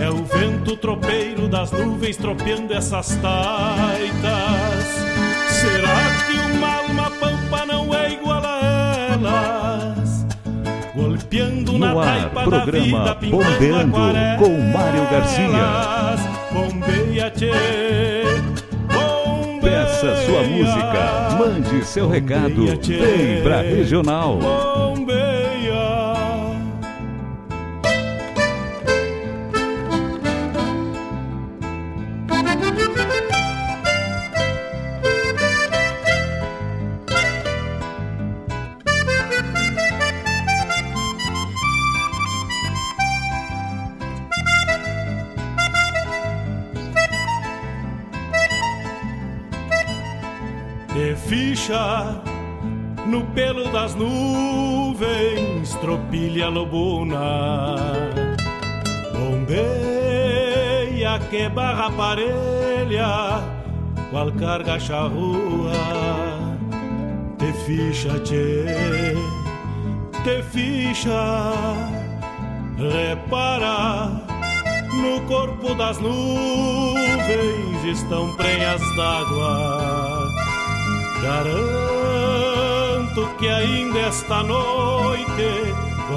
É o vento tropeiro das nuvens tropeando essas taitas. Será que uma alma pampa não é igual a elas? Golpeando no na ar, taipa programa da vida, pintando Bombeando aquarelas. com Mário Garcia. Bombeia, tchê. Peça sua música, mande seu recado, vem pra Regional. Bombeia. Tropilha lobuna. Bombeia que barra parelha, qual carga charrua. Te ficha, te ficha, repara. No corpo das nuvens estão prenhas d'água. Garanto que ainda esta noite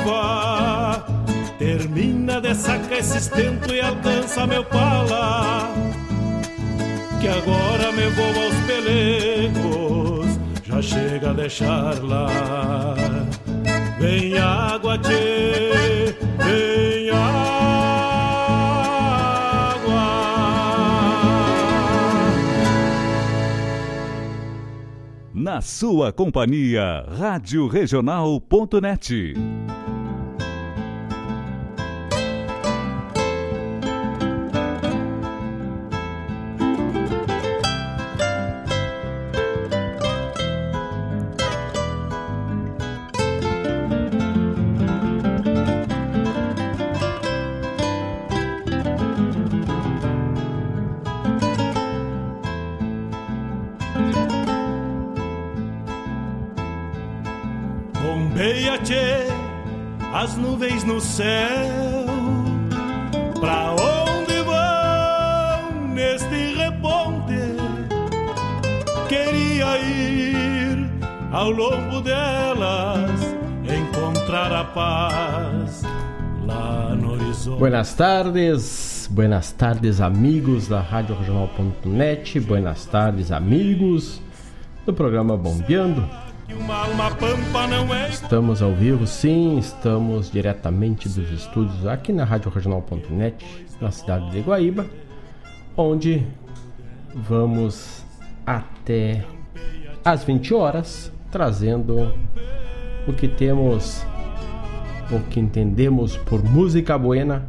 chuva. Termina de sacar esse estento e alcança meu pala. Que agora me vou aos pelegos, já chega a deixar lá. Vem água, tchê, vem água. Na sua companhia, Rádio Regional.net. paz lá no horizonte. Buenas tardes, buenas tardes amigos da Rádio Regional.net, buenas tardes amigos do programa Bombeando. É Estamos ao vivo, sim, estamos diretamente dos estúdios aqui na Rádio Regional.net, na cidade de Guaíba, onde vamos até às 20 horas trazendo o que temos, o que entendemos por música buena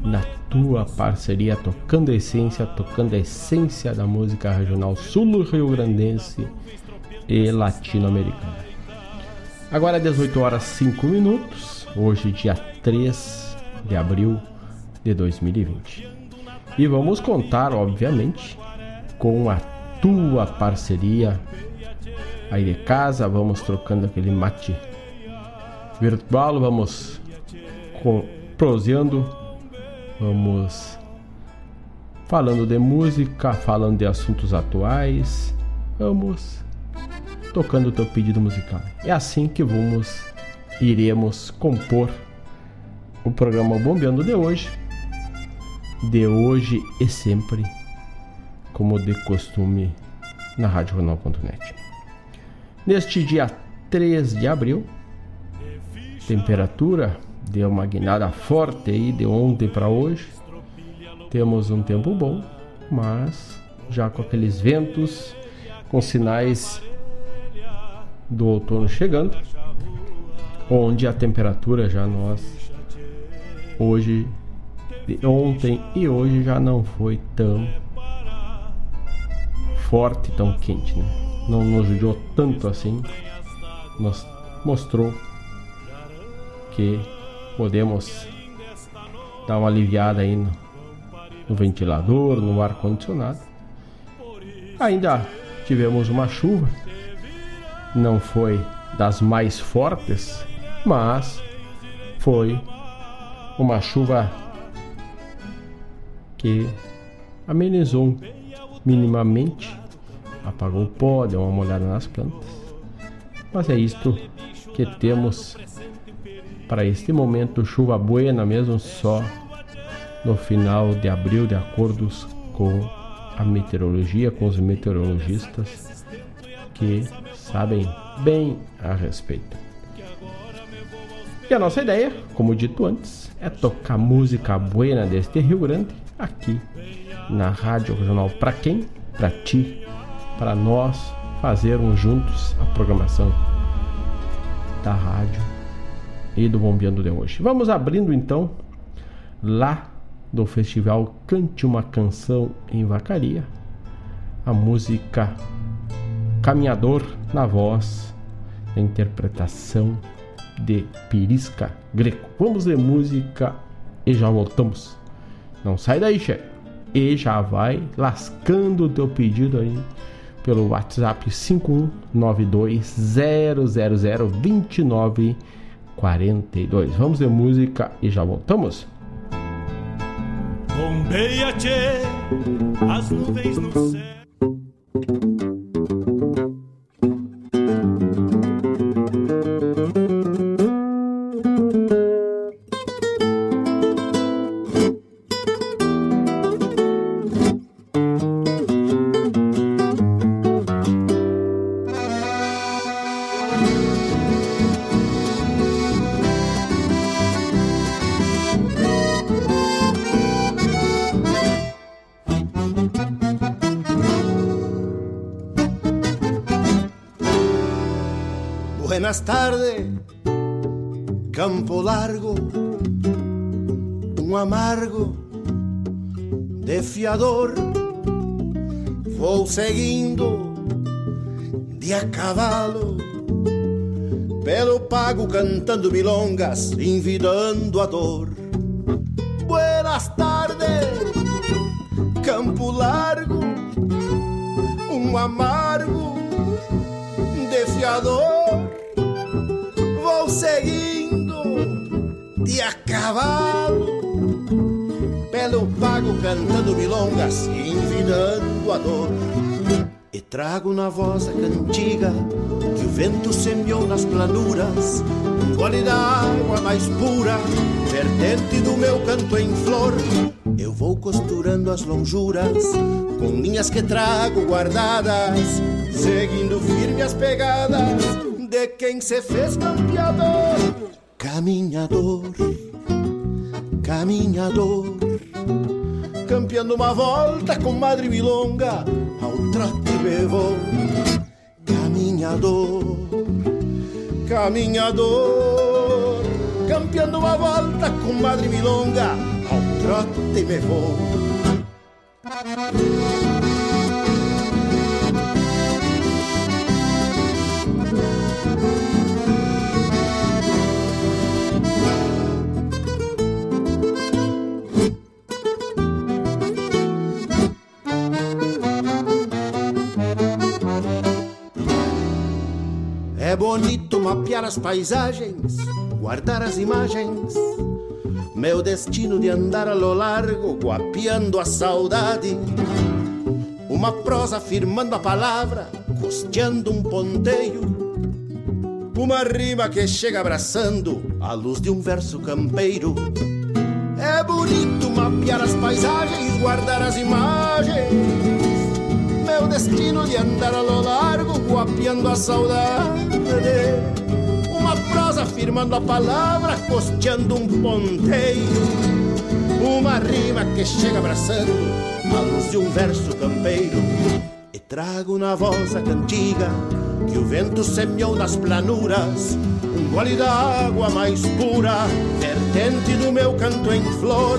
na tua parceria, tocando a essência, tocando a essência da música regional sul-rio-grandense e latino-americana. Agora 18 horas 5 minutos, hoje dia 3 de abril de 2020. E vamos contar, obviamente, com a tua parceria aí de casa, vamos trocando aquele mate virtual, vamos proseando, vamos falando de música, falando de assuntos atuais, vamos tocando o teu pedido musical. É assim que vamos iremos compor o programa Bombeando de hoje, de hoje e sempre, como de costume na RádioJornal.net. Neste dia 3 de abril, temperatura deu uma guinada forte aí de ontem para hoje. Temos um tempo bom, mas já com aqueles ventos, com sinais do outono chegando, onde a temperatura já nós hoje, ontem e hoje já não foi tão forte, tão quente, né? Não nos judiou tanto assim, nos mostrou que podemos dar uma aliviada aí no, no ventilador, no ar condicionado. Ainda tivemos uma chuva, não foi das mais fortes, mas foi uma chuva que amenizou minimamente, apagou o pó, deu uma molhada nas plantas. Mas é isto que temos para este momento, chuva buena mesmo só no final de abril, de acordo com a meteorologia, com os meteorologistas que sabem bem a respeito. E a nossa ideia, como dito antes, é tocar música buena deste Rio Grande aqui na Rádio Regional para quem? Para ti, para nós fazermos juntos a programação da rádio e do Bombeando de hoje. Vamos abrindo então lá do festival Cante uma Canção em Vacaria, a música Caminhador na voz, a interpretação de Pirisca Greco. Vamos ler música e já voltamos. Não sai daí, chefe. E já vai lascando o teu pedido aí pelo WhatsApp 51920002942. Vamos ler música e já voltamos. Bombeia, tchê, as nuvens no céu. Defiador. Vou seguindo de a cavalo, pelo pago cantando milongas, envidando a dor. Buenas tardes, campo largo, um amargo defiador vou seguindo de a cavalo pelo pago cantando milongas e envidando a dor. E trago na voz a cantiga que o vento semeou nas planuras, um gole da água mais pura, vertente do meu canto em flor. Eu vou costurando as lonjuras com linhas que trago guardadas, seguindo firme as pegadas de quem se fez campeador. Caminhador, caminhador, campeando uma volta com Madre Milonga, ao trote me vou. Caminhador, caminhador, campeando uma volta com Madre Milonga, ao trote me vou. Bonito mapear as paisagens, guardar as imagens. Meu destino de andar a lo largo, guapeando a saudade. Uma prosa firmando a palavra, costeando um ponteio. Uma rima que chega abraçando a luz de um verso campeiro. É bonito mapear as paisagens, guardar as imagens. Meu destino de andar a lo largo, guapeando a saudade. Uma prosa firmando a palavra, costeando um ponteio. Uma rima que chega abraçando a luz de um verso campeiro. E trago na voz a cantiga que o vento semeou nas planuras um gole da água mais pura, vertente do meu canto em flor.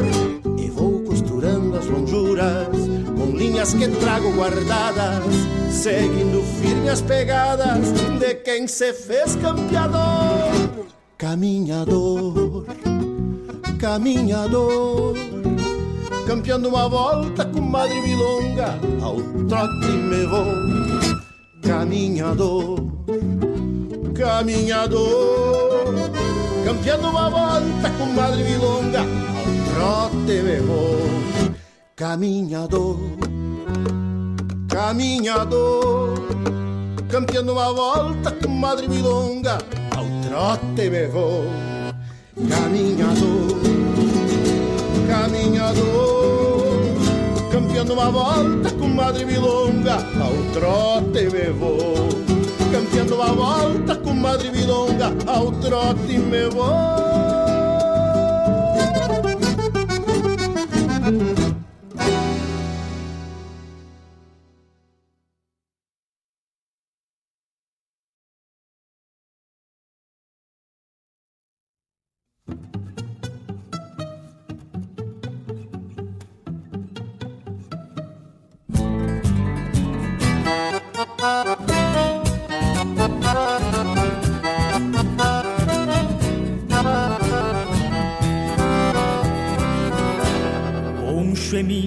E vou costurando as lonjuras linhas que trago guardadas, seguindo firme as pegadas de quem se fez campeador. Caminhador, caminhador, campeando uma volta com madre milonga, ao trote me vou. Caminhador, caminhador, campeando uma volta com madre milonga, ao trote me vou. Caminhador, caminhador, campeando uma volta com madre milonga, ao trote me vou. Caminhador, caminhador, campeando uma volta com madre milonga, ao trote me vou. Campeando uma volta com madre milonga, ao trote me vou.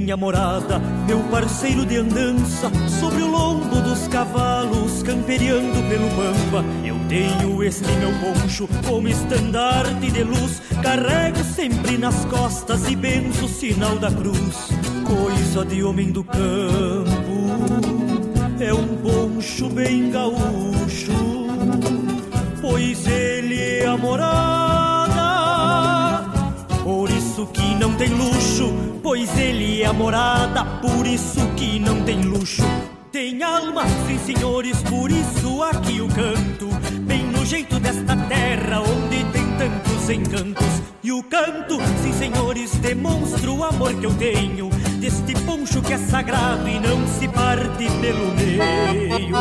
Minha morada, meu parceiro de andança, sobre o lombo dos cavalos, camperiando pelo pampa. Eu tenho este meu poncho como estandarte de luz, carrego sempre nas costas e benzo o sinal da cruz. Coisa de homem do campo, é um poncho bem gaúcho, pois ele é a morada. Isso que não tem luxo, pois ele é a morada, por isso que não tem luxo. Tem alma, sim senhores, por isso aqui o canto, bem no jeito desta terra onde tem tantos encantos. E o canto, sim senhores, demonstra o amor que eu tenho, deste poncho que é sagrado e não se parte pelo meio.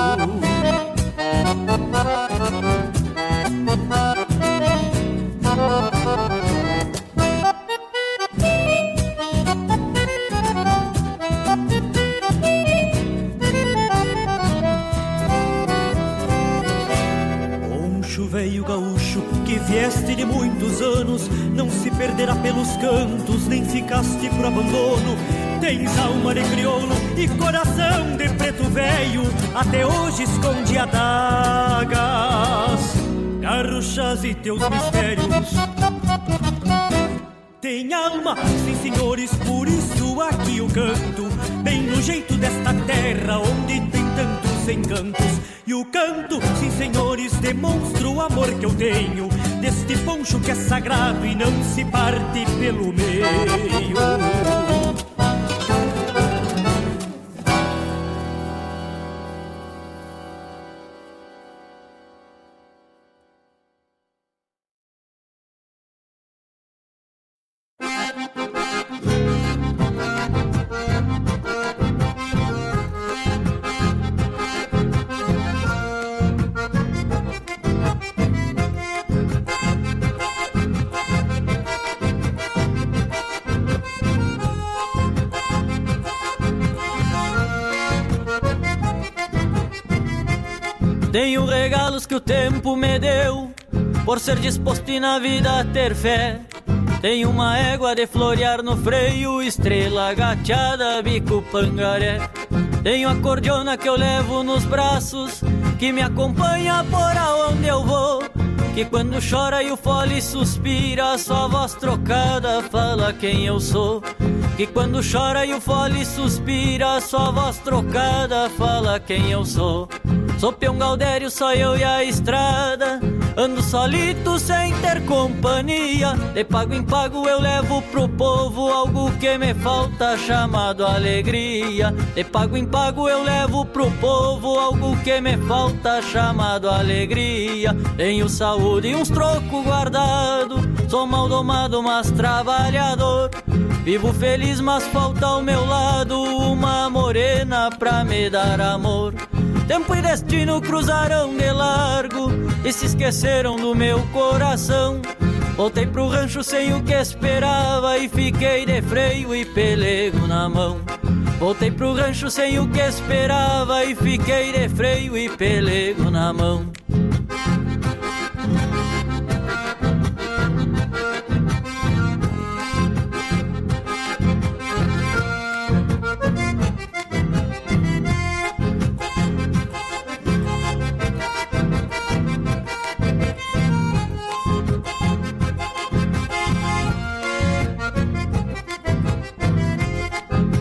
De muitos anos, não se perderá pelos cantos, nem ficaste pro abandono. Tens alma de crioulo e coração de preto velho, até hoje esconde adagas, garruchas e teus mistérios. Tem alma, sim senhores, por isso aqui eu canto, bem no jeito desta terra onde tem encantos. E o canto, sim senhores, demonstra o amor que eu tenho, deste poncho que é sagrado e não se parte pelo meio. Tenho regalos que o tempo me deu, por ser disposto e na vida ter fé. Tenho uma égua de florear no freio, estrela gateada, bico pangaré. Tenho a cordiona que eu levo nos braços, que me acompanha por aonde eu vou. Que quando chora e o fole suspira, sua voz trocada fala quem eu sou. Que quando chora e o fole suspira, sua voz trocada fala quem eu sou. Sou peão Galdério, só eu e a estrada. Ando solito sem ter companhia. De pago em pago eu levo pro povo algo que me falta, chamado alegria. De pago em pago eu levo pro povo algo que me falta, chamado alegria. Tenho saúde e uns trocos guardado. Sou mal domado, mas trabalhador. Vivo feliz, mas falta ao meu lado uma morena pra me dar amor. Tempo e destino cruzaram de largo e se esqueceram do meu coração. Voltei pro rancho sem o que esperava e fiquei de freio e pelego na mão. Voltei pro rancho sem o que esperava e fiquei de freio e pelego na mão.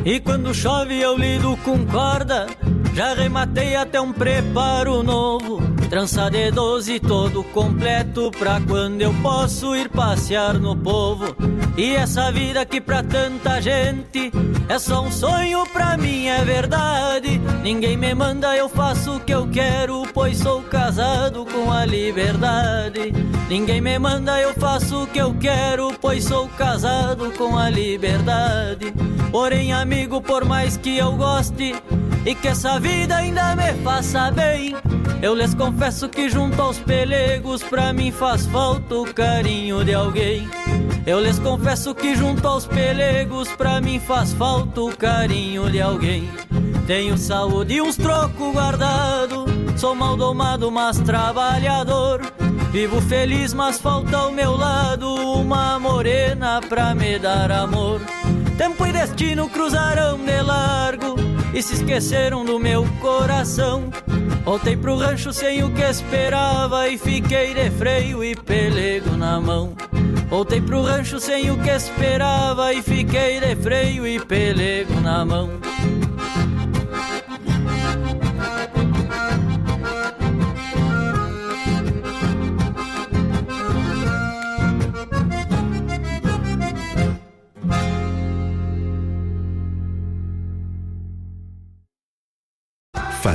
E quando chove eu lido com corda, já rematei até um preparo novo. Trança de doze todo completo pra quando eu posso ir passear no povo. E essa vida que pra tanta gente é só um sonho, pra mim é verdade. Ninguém me manda, eu faço o que eu quero, pois sou casado com a liberdade. Ninguém me manda, eu faço o que eu quero, pois sou casado com a liberdade. Porém, amigo, por mais que eu goste e que essa vida ainda me faça bem, eu lhes confesso que junto aos pelegos pra mim faz falta o carinho de alguém. Eu lhes confesso que junto aos pelegos pra mim faz falta o carinho de alguém. Tenho saúde e uns trocos guardado, sou mal domado, mas trabalhador. Vivo feliz, mas falta ao meu lado uma morena pra me dar amor. Tempo e destino cruzaram de largo e se esqueceram do meu coração. Voltei pro rancho sem o que esperava e fiquei de freio e pelego na mão. Voltei pro rancho sem o que esperava e fiquei de freio e pelego na mão.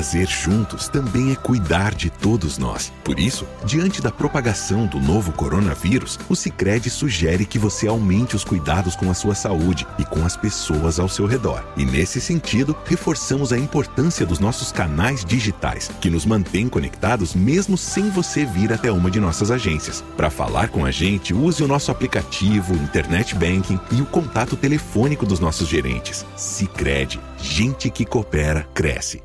Fazer juntos também é cuidar de todos nós. Por isso, diante da propagação do novo coronavírus, o Sicredi sugere que você aumente os cuidados com a sua saúde e com as pessoas ao seu redor. E nesse sentido, reforçamos a importância dos nossos canais digitais, que nos mantêm conectados mesmo sem você vir até uma de nossas agências. Para falar com a gente, use o nosso aplicativo, internet banking e o contato telefônico dos nossos gerentes. Sicredi, gente que coopera cresce.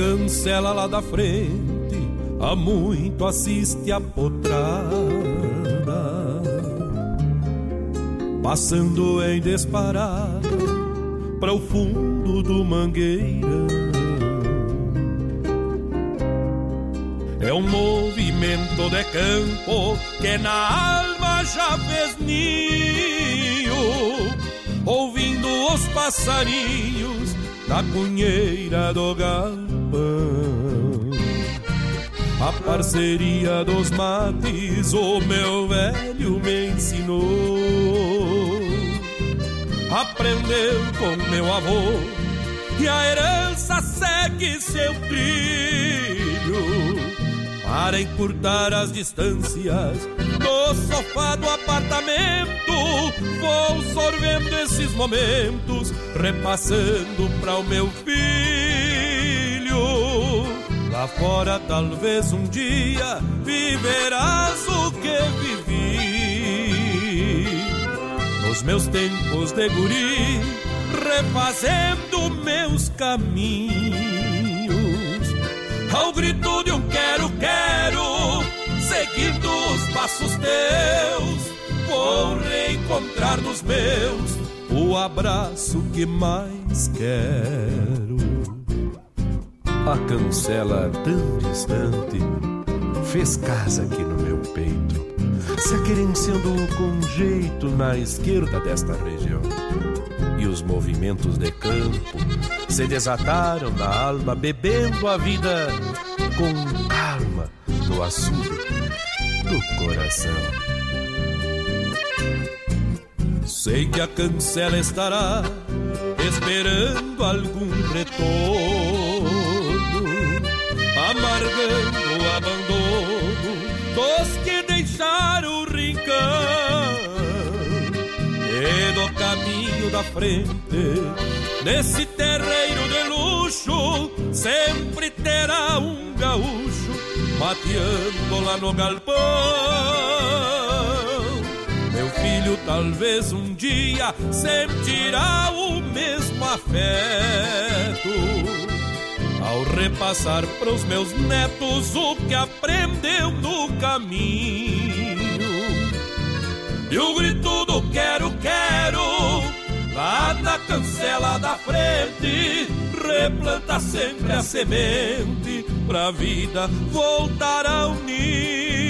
Cancela lá da frente há muito assiste a potrada, passando em disparada para o fundo do mangueira. É um movimento de campo que na alma já fez ninho, ouvindo os passarinhos da cunheira do galpão. A parceria dos mates, o meu velho me ensinou. Aprendeu com meu avô e a herança segue seu trilho. Para encurtar as distâncias do sofá do apartamento, vou sorvendo esses momentos, repassando para o meu filho Lá fora talvez um dia viverás o que vivi. Nos meus tempos de guri, refazendo meus caminhos. Ao grito de um quero, quero, seguindo os passos teus, vou reencontrar nos meus o abraço que mais quero. A cancela tão distante fez casa aqui no meu peito, se aquerenciando com jeito na esquerda desta região. E os movimentos de campo se desataram na alma, bebendo a vida com calma no açude do coração. Sei que a cancela estará esperando algum retorno o abandono dos que deixaram o rincão. E do caminho da frente, nesse terreiro de luxo, sempre terá um gaúcho mateando lá no galpão. Meu filho talvez um dia sentirá o mesmo afeto ao repassar pros meus netos o que aprendeu no caminho. E o grito do quero, quero, lá na cancela da frente, replanta sempre a semente pra vida voltar ao ninho.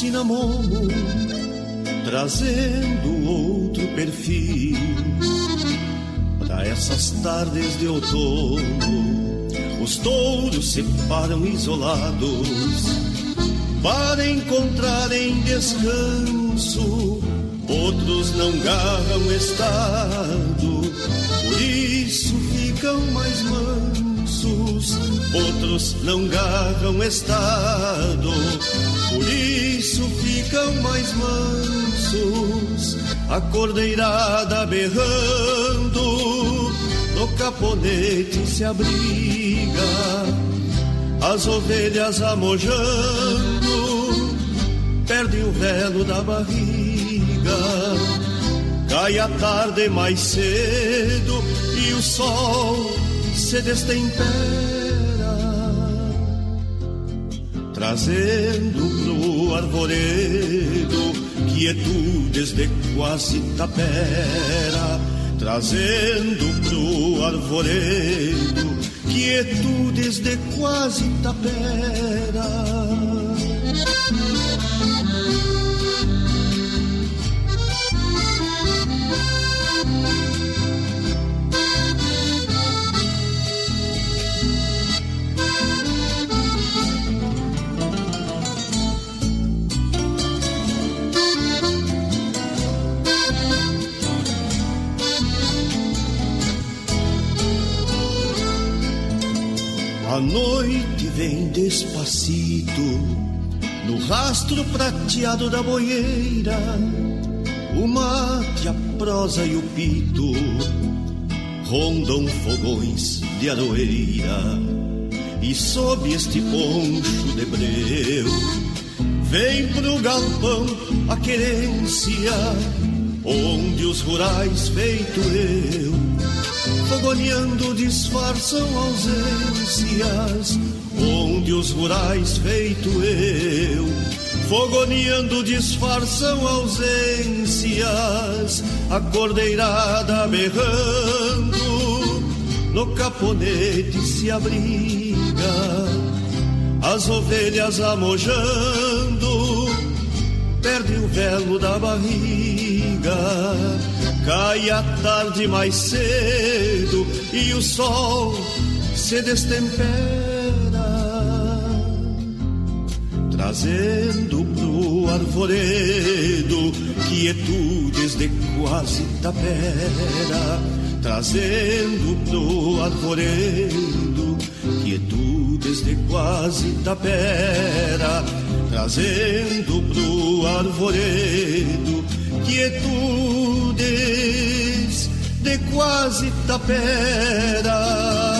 cinamomo, trazendo outro perfil para essas tardes de outono. Os touros se param isolados para encontrarem descanso. Outros não garram estado, por isso ficam mais mansos. Outros não garram estado, por isso ficam mais mansos, a cordeirada berrando, no caponete se abriga, as ovelhas amojando, perdem o velo da barriga. Cai a tarde mais cedo e o sol se destempera trazendo pro arvoredo quietudes de quase tapera, trazendo pro arvoredo quietudes de quase tapera. Noite vem despacito no rastro prateado da boieira. O mate, a prosa e o pito rondam fogões de aroeira. E sob este poncho de breu vem pro galpão a querência, onde os rurais feito eu fogoneando disfarçam ausências, onde os rurais feito eu, fogoneando disfarçam ausências, a cordeirada berrando, no caponete se abriga, as ovelhas amojando, perde o velo da barriga, cai a tarde mais cedo e o sol se destempera trazendo pro arvoredo quietudes de quase tapera, trazendo pro arvoredo quietudes de quase tapera, trazendo pro arvoredo quietudes de quase tapera.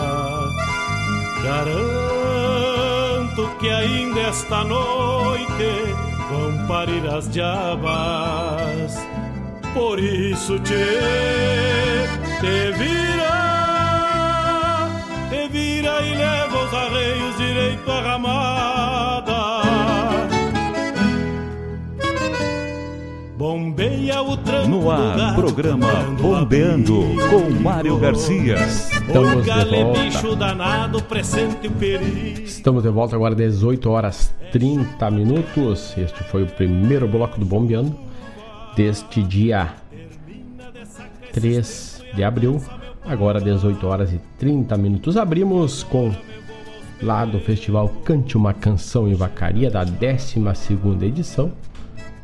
Garanto que ainda esta noite vão parir as diabas. Por isso te, te vira, te vira e leva os arreios direito à ramada. Bombeia o No ar, programa Bombeando com Mário Garcia. Estamos de volta. Estamos de volta agora, 18 horas 30 minutos. Este foi o primeiro bloco do Bombeando deste dia 3 de abril. Agora, 18 horas e 30 minutos. Abrimos com lá do Festival Cante uma Canção em Vacaria, da 12 edição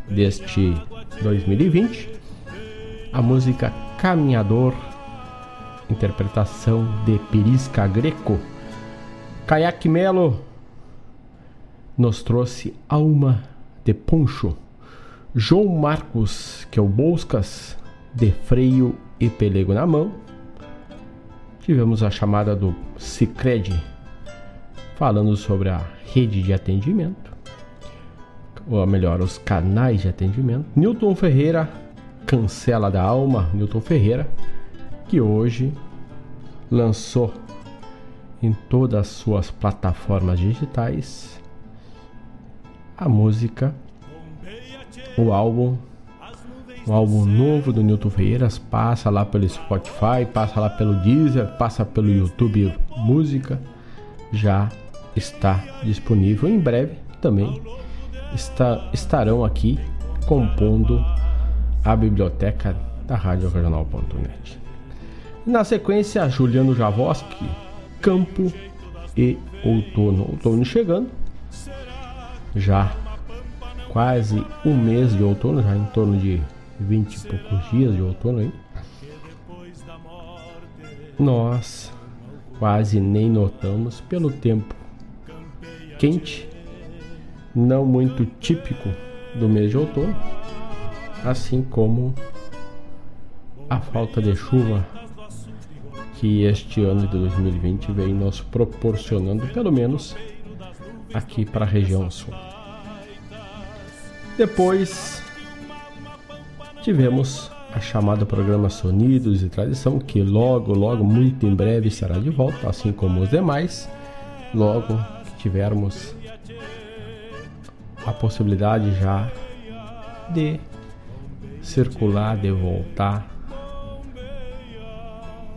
deste 2020. A música Caminhador, interpretação de Perisca Greco. Kayak Melo nos trouxe Alma de Poncho. João Marcos, que é o Bolscas, de freio e pelego na mão. Tivemos a chamada do Cicred, falando sobre a rede de atendimento, ou melhor, os canais de atendimento. Newton Ferreira, Cancela da Alma, Newton Ferreira, que hoje lançou em todas as suas plataformas digitais a música, o álbum, o álbum novo do Newton Ferreira, passa lá pelo Spotify, passa lá pelo Deezer, passa pelo YouTube Música, já está disponível. Em breve também está, estarão aqui compondo a biblioteca da Rádio Regional.net. Na sequência, Juliano Javoski, Campo e Outono. Outono chegando, já quase um mês de outono, já em torno de 20 e poucos dias de outono aí. Nós quase nem notamos pelo tempo quente, não muito típico do mês de outono, assim como a falta de chuva que este ano de 2020 vem nos proporcionando, pelo menos aqui para a região sul. Depois tivemos a chamada programa Sonidos e Tradição, que logo, logo, muito em breve será de volta, assim como os demais. Logo tivermos a possibilidade já de circular, de voltar,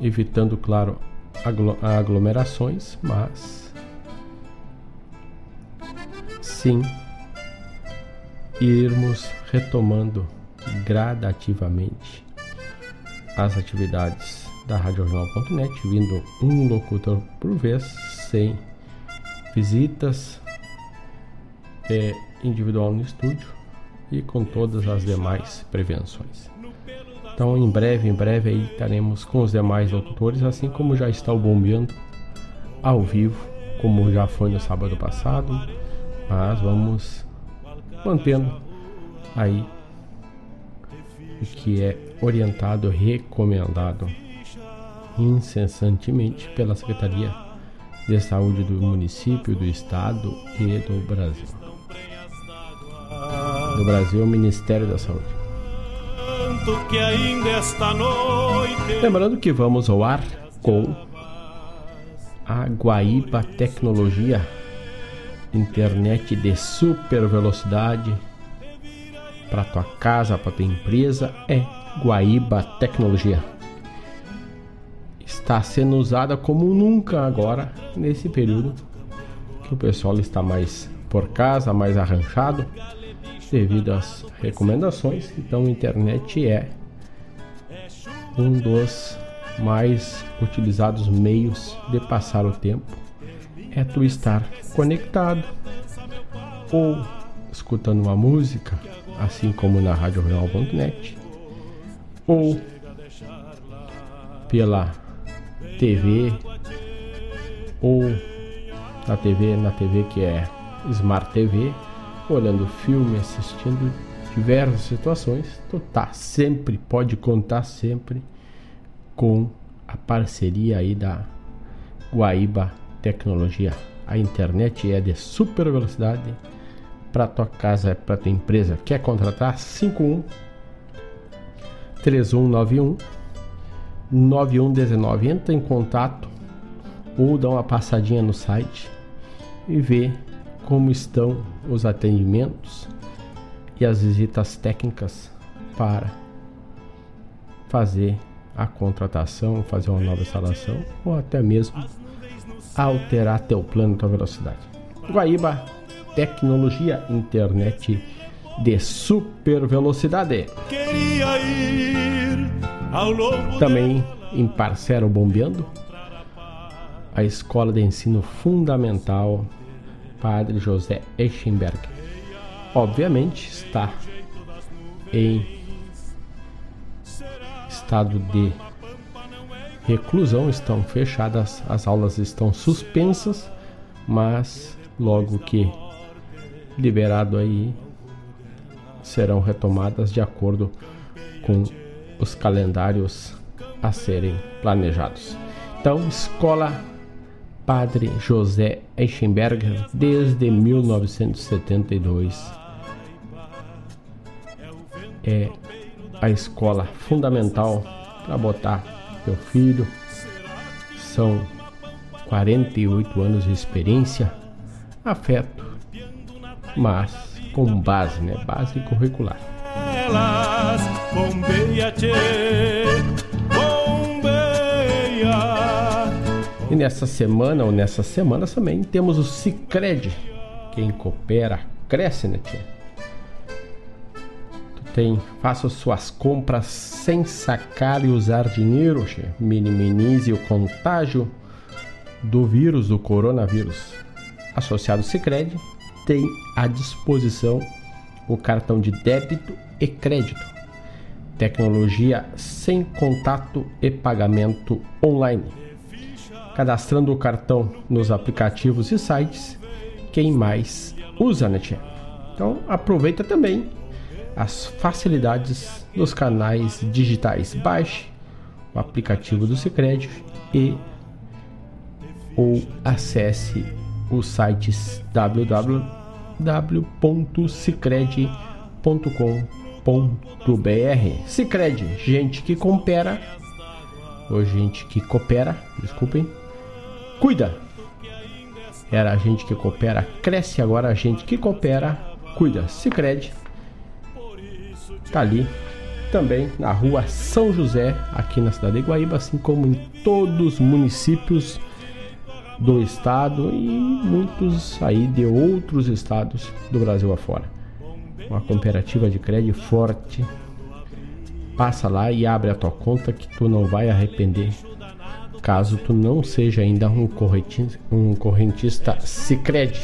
evitando, claro, aglomerações, mas sim irmos retomando gradativamente as atividades da RadioJornal.net, vindo um locutor por vez, sem visitas é, individual no estúdio e com todas as demais prevenções. Então, em breve, em breve aí estaremos com os demais locutores, assim como já está o bombeando ao vivo, como já foi no sábado passado, mas vamos mantendo aí o que é orientado, recomendado incessantemente pela Secretaria de Saúde do município, do estado e do Brasil. Do Brasil, Ministério da Saúde. Lembrando que vamos ao ar com a Guaíba Tecnologia, internet de super velocidade para tua casa, para tua empresa é Guaíba Tecnologia. Está sendo usada como nunca agora nesse período que o pessoal está mais por casa, mais arranchado devido às recomendações. Então, a internet é um dos mais utilizados meios de passar o tempo. É tu estar conectado ou escutando uma música, assim como na RadioReal.net, ou pela TV ou na TV, na TV que é Smart TV, olhando filme, assistindo diversas situações, tu tá sempre, pode contar sempre com a parceria aí da Guaíba Tecnologia. A internet é de super velocidade para tua casa, para tua empresa. Quer contratar? 51 3191 9119. Entra em contato ou dá uma passadinha no site e vê como estão os atendimentos e as visitas técnicas para fazer a contratação, fazer uma nova instalação ou até mesmo alterar teu plano, tua velocidade. Guaíba, tecnologia, internet de super velocidade. Também em parceiro bombeando a Escola de Ensino Fundamental Padre José Eichenberg. Obviamente está em estado de reclusão, estão fechadas, as aulas estão suspensas, mas logo que liberado aí serão retomadas de acordo com os calendários a serem planejados. Então, Escola Padre José Eichenberger desde 1972 é a escola fundamental para botar teu filho. São 48 anos de experiência, afeto, mas com base, né? Base curricular. Elas, bombeia, E nessa semana ou nessas semanas também temos o Cicred. Quem coopera cresce, né, tia? Tu tem, faça suas compras sem sacar e usar dinheiro, tia. Minimize o contágio do vírus, do coronavírus. Associado Cicred tem à disposição o cartão de débito e crédito. Tecnologia sem contato e pagamento online cadastrando o cartão nos aplicativos e sites, quem mais usa, né, tia? Então aproveita também as facilidades dos canais digitais. Baixe o aplicativo do Sicredi e ou acesse os sites www.cicred.com.br. Sicredi, gente que coopera, ou gente que coopera, desculpem, cuida. Era a gente que coopera, cresce agora a gente que coopera, cuida. Se crede. Tá ali também na rua São José, aqui na cidade de Guaíba, assim como em todos os municípios do estado e muitos aí de outros estados do Brasil afora. Uma cooperativa de crédito forte. Passa lá e abre a tua conta que tu não vai arrepender caso tu não seja ainda um correntista, um correntista Sicredi.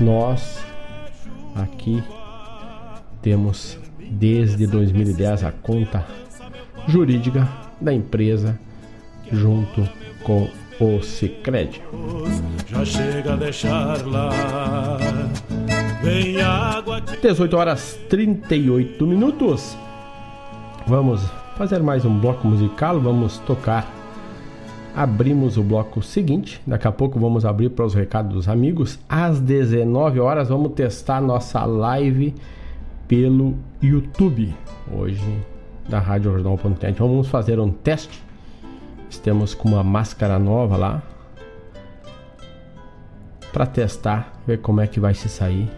Nós aqui temos desde 2010 a conta jurídica da empresa junto com o Sicredi. Já chega a deixar lá. Vem água 18 horas 38 minutos. Vamos fazer mais um bloco musical, vamos tocar abrimos o bloco seguinte. Daqui a pouco vamos abrir para os recados dos amigos. Às 19 horas vamos testar nossa live pelo YouTube. Hoje da Rádio Jornal.net. Vamos fazer um teste. Estamos com uma máscara nova lá para testar, ver como é que vai se sair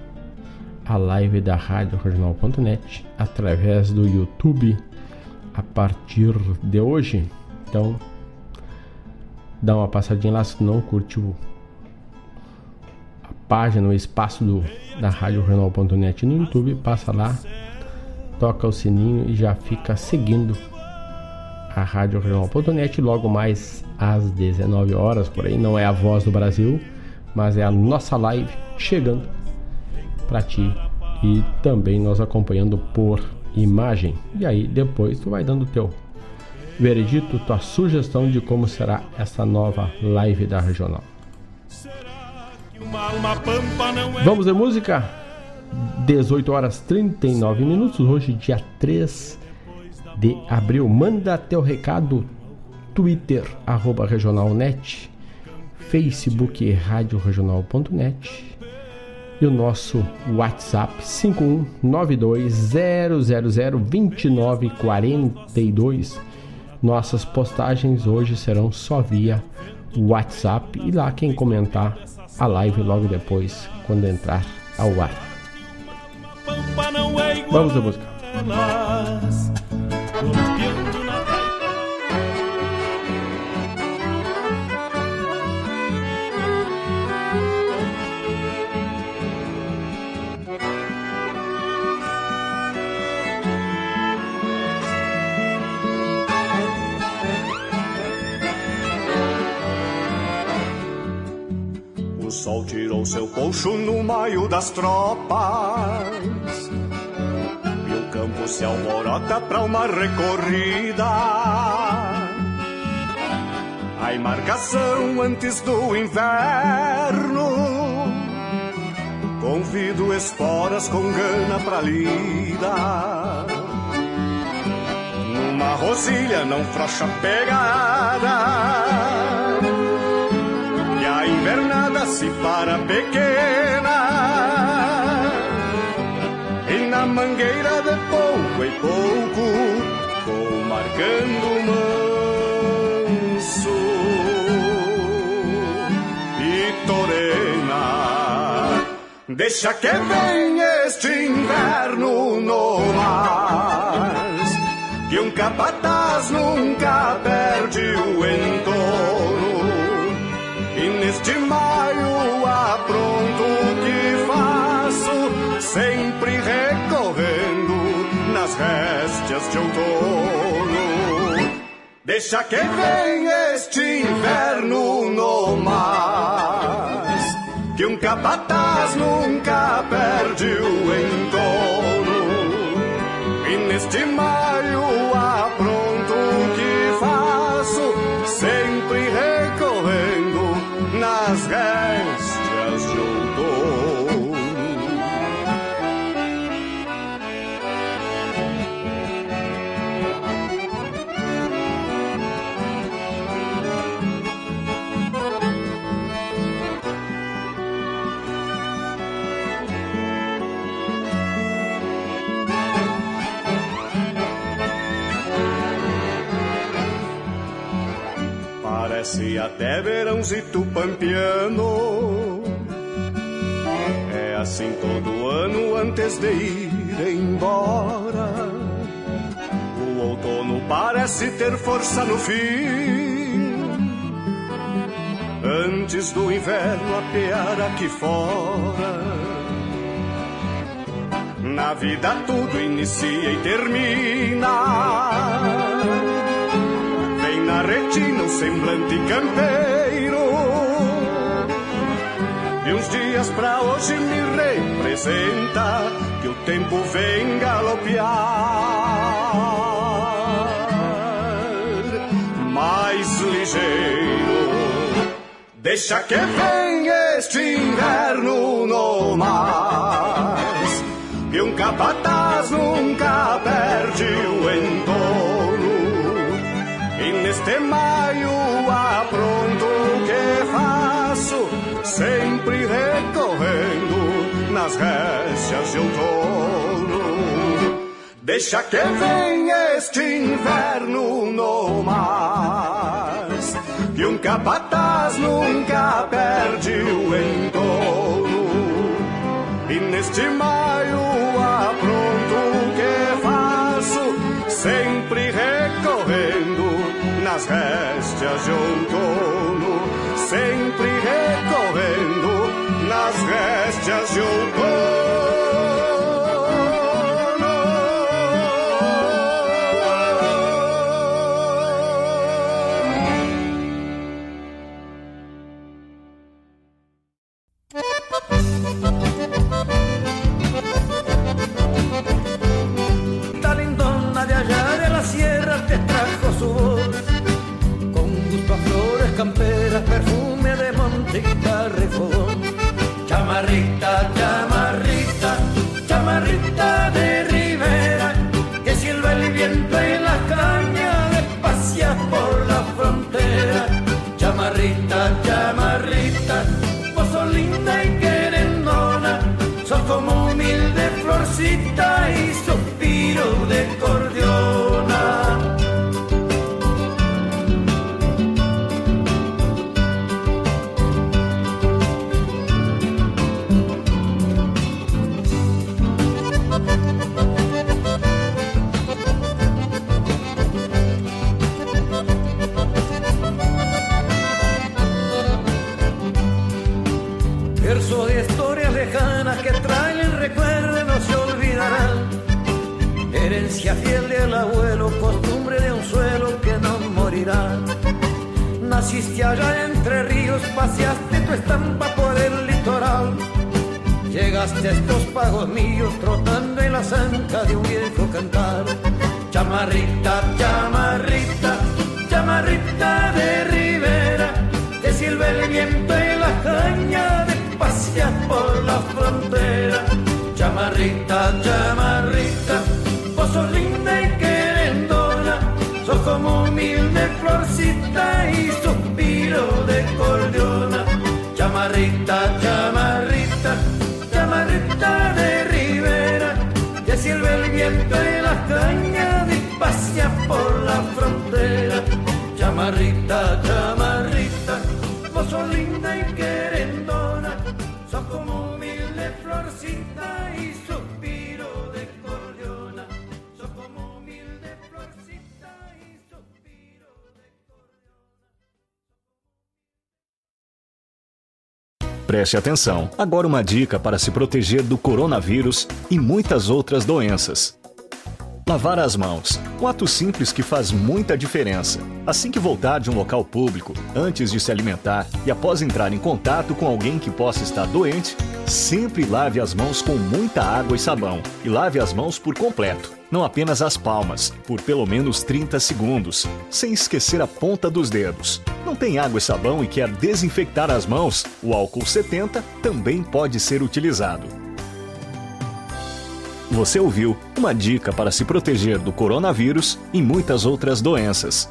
a live da Rádio Regional.net através do YouTube a partir de hoje. Então, dá uma passadinha lá se não curtiu a página, o espaço do, da Rádio Renal.net no YouTube, passa lá, toca o sininho e já fica seguindo a Rádio Renal.net logo mais às 19 horas, por aí não é a voz do Brasil, mas é a nossa live chegando para ti e também nós acompanhando por imagem. E aí depois tu vai dando teu veredito, tua sugestão de como será essa nova live da regional. Vamos de música? 18 horas 39 minutos, hoje dia 3 de abril. Manda teu recado Twitter, arroba regionalnet, Facebook, rádio regional.net e o nosso WhatsApp 51920002942 nossas postagens hoje serão só via WhatsApp e lá quem comentar a live logo depois, quando entrar ao ar. Vamos à música. Sol tirou seu colcho no maio das tropas. E o campo se alvorota pra uma recorrida. A embarcação antes do inverno. Convido esporas com gana pra lida. Numa rosilha não frouxa pegada se para pequena. E na mangueira de pouco e pouco Vou marcando manso. E torena Deixa que venha este inverno no mar. Que um capataz nunca perde o entorno neste maio apronto o que faço, sempre recorrendo nas réstias de outono. Deixa que venha este inverno no mar, que um capataz nunca perde o entorno. E neste maio Parece até verãozito pampiano É assim todo ano antes de ir embora. O outono parece ter força no fim. Antes do inverno apear aqui fora. Na vida tudo inicia e termina na retina o semblante campeiro. E uns dias pra hoje me representa que o tempo vem galopear. Mais ligeiro, deixa que venha este inverno no mais. E um capataz nas récias de outono. Deixa que venha este inverno no mais, que um capataz nunca perde o entorno. E neste maio apronto o que faço, sempre recorrendo nas réstias de outono, sempre nas réstias de outono. Talentona de allá de la sierra te trajo su voz Con gusto a flores camperas, perfume de monte y fogón Chamarrita, chamarrita, chamarrita de ribera Que silba el viento en las cañas despacias por la frontera. Chamarrita, chamarrita, vos sos linda y querendona Sos como humilde florcita Preste atenção. Agora uma dica para se proteger do coronavírus e muitas outras doenças. Lavar as mãos. Um ato simples que faz muita diferença. Assim que voltar de um local público, antes de se alimentar e após entrar em contato com alguém que possa estar doente, sempre lave as mãos com muita água e sabão. E lave as mãos por completo, não apenas as palmas, por pelo menos 30 segundos, sem esquecer a ponta dos dedos. Não tem água e sabão e quer desinfectar as mãos? O álcool 70 também pode ser utilizado. Você ouviu uma dica para se proteger do coronavírus e muitas outras doenças.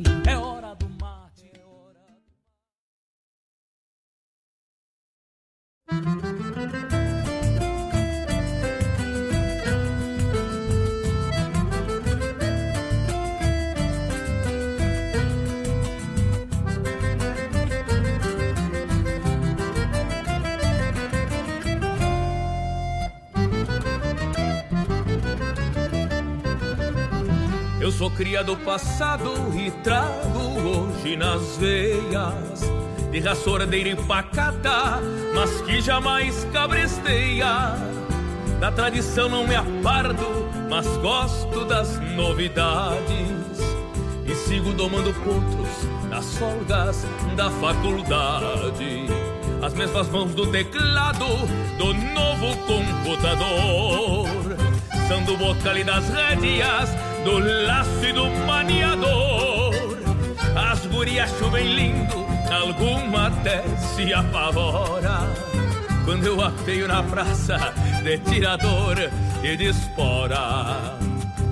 Eu sou cria do passado e trago hoje nas veias de raça ordeira e pacata, mas que jamais cabresteia. Da tradição não me aparto, mas gosto das novidades e sigo domando potros nas folgas da faculdade. As mesmas mãos do teclado do novo computador são do bocal das rédeas, do laço e do maniador. As gurias chovem lindo, alguma até se apavora. Quando eu apeio na praça de tirador e de espora.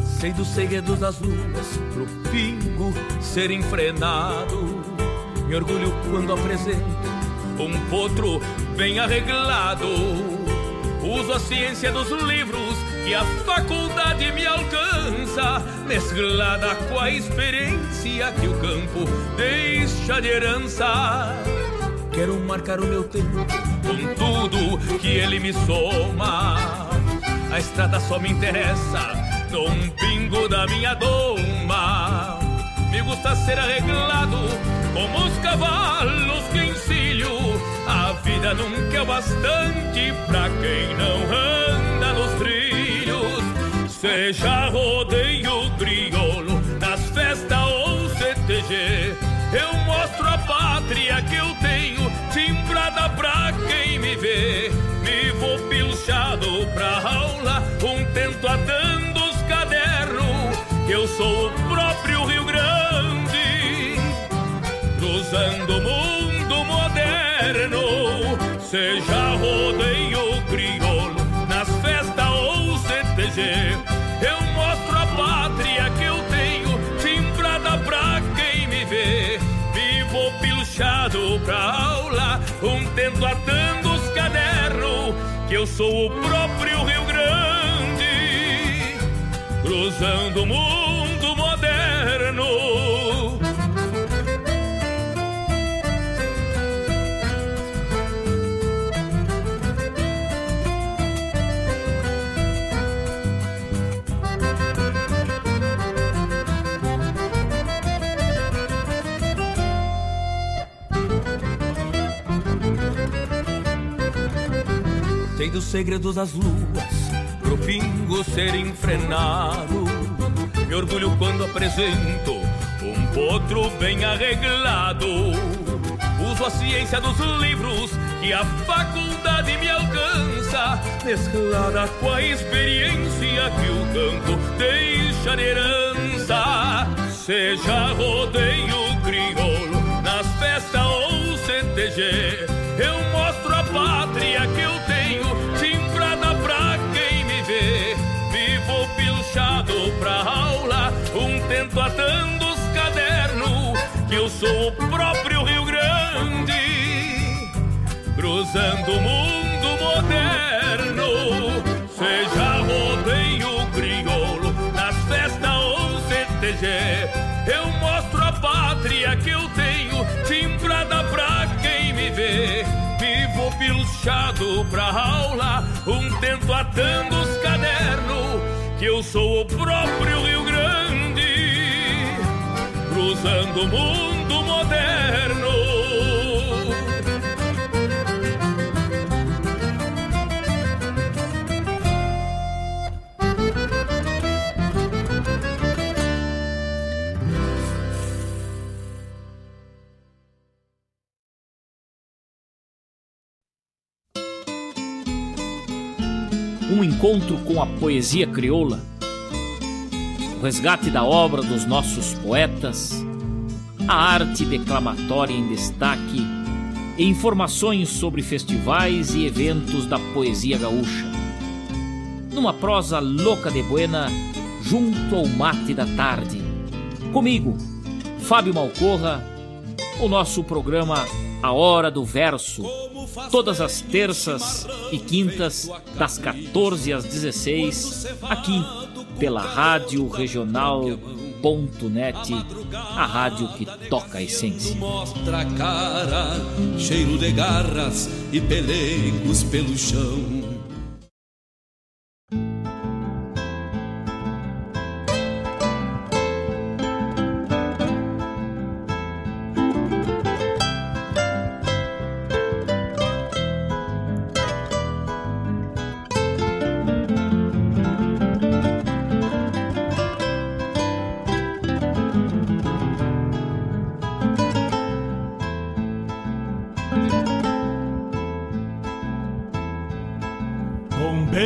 Sei dos segredos das luas pro pingo ser enfrenado. Me orgulho quando apresento um potro bem arreglado. Uso a ciência dos livros que a faculdade me alcança, mesclada com a experiência que o campo deixa de herança. Quero marcar o meu tempo com tudo que ele me soma. A estrada só me interessa num pingo da minha doma. Me gusta ser arreglado como os cavalos que encilho. Vida nunca é o bastante pra quem não anda nos trilhos. Seja rodeio crioulo, nas festas ou CTG. Eu mostro a pátria que eu tenho, timbrada pra quem me vê. Vou pilchado pra aula, um tento atando os cadernos. Que eu sou o próprio Rio Grande, cruzando o mundo moderno seja rodeio ou crioulo, nas festas ou CTG, eu mostro a pátria que eu tenho, timbrada pra quem me vê. Vivo pilchado pra aula, contento atando os cadernos, que eu sou o próprio Rio Grande, cruzando o mundo Sei dos segredos das luas, pro pingo ser enfrenado. Me orgulho quando apresento um potro bem arreglado. Uso a ciência dos livros que a faculdade me alcança, mesclada com a experiência que o campo deixa de herança. Seja rodeio crioulo, nas festas ou CTG, eu mostro a pátria que eu tento atando os cadernos, que eu sou o próprio Rio Grande, cruzando o mundo moderno. Seja rodeio crioulo, nas festas ou CTG, eu mostro a pátria que eu tenho, timbrada pra quem me vê. Vivo pilchado pra aula, um tento atando os cadernos, que eu sou o próprio Rio cruzando o mundo moderno. um encontro com a poesia crioula, o resgate da obra dos nossos poetas, a arte declamatória em destaque e informações sobre festivais e eventos da poesia gaúcha. Numa prosa louca de buena, junto ao mate da tarde. Comigo, Fábio Malcorra, o nosso programa A Hora do Verso, todas as terças e quintas, das 14 às 16, aqui pela Rádio Regional.net, a rádio que toca a essência. Mostra a cara, cheiro de garras e pelegos pelo chão.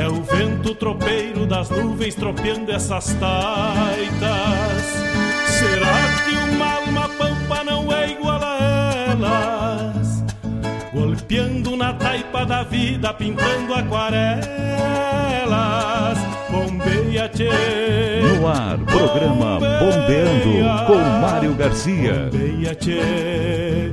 É o vento tropeiro das nuvens tropeando essas taitas. Será que uma alma pampa não é igual a elas? Golpeando na taipa da vida, pintando aquarelas. Bombeia, tchê. No ar, programa Bombeando com Mário Garcia. Bombeia, tchê.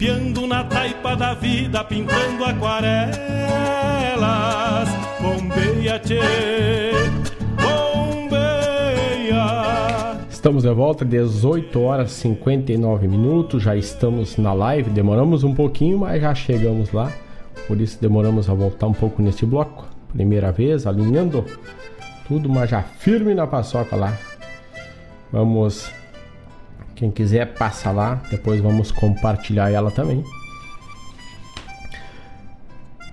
Golpeando na taipa da vida, pintando aquarelas. Bombeia, tchê, bombeia. Estamos de volta, 18 horas e 59 minutos. Já estamos na live. Demoramos um pouquinho, mas já chegamos lá. Por isso demoramos a voltar um pouco nesse bloco. Primeira vez, alinhando tudo, mas já firme na paçoca lá. Vamos. Quem quiser passa lá, depois vamos compartilhar ela também.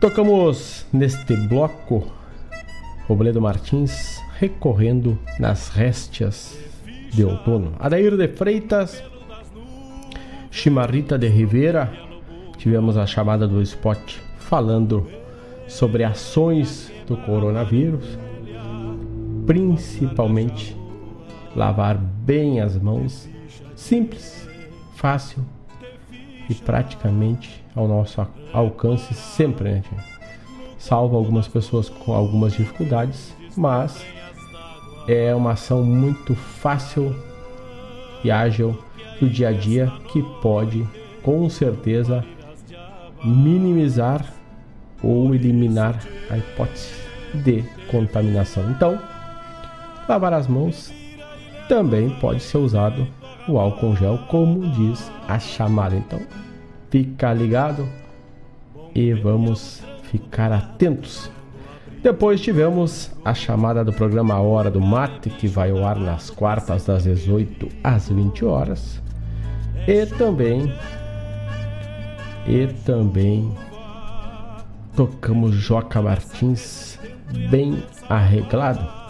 Tocamos neste bloco Robledo Martins recorrendo nas réstias de outono. Adair de Freitas, Chimarrita de Rivera, tivemos a chamada do spot falando sobre ações do coronavírus, principalmente lavar bem as mãos, simples, fácil e praticamente ao nosso alcance sempre, né? Salva algumas pessoas com algumas dificuldades, mas é uma ação muito fácil e ágil do dia a dia que pode com certeza minimizar ou eliminar a hipótese de contaminação. Então, lavar as mãos também pode ser usado o álcool gel, como diz a chamada. Então, fica ligado e vamos ficar atentos. Depois tivemos a chamada do programa Hora do Mate, que vai ao ar nas quartas das 18 às 20 horas. E também e também tocamos Joca Martins, bem arreglado.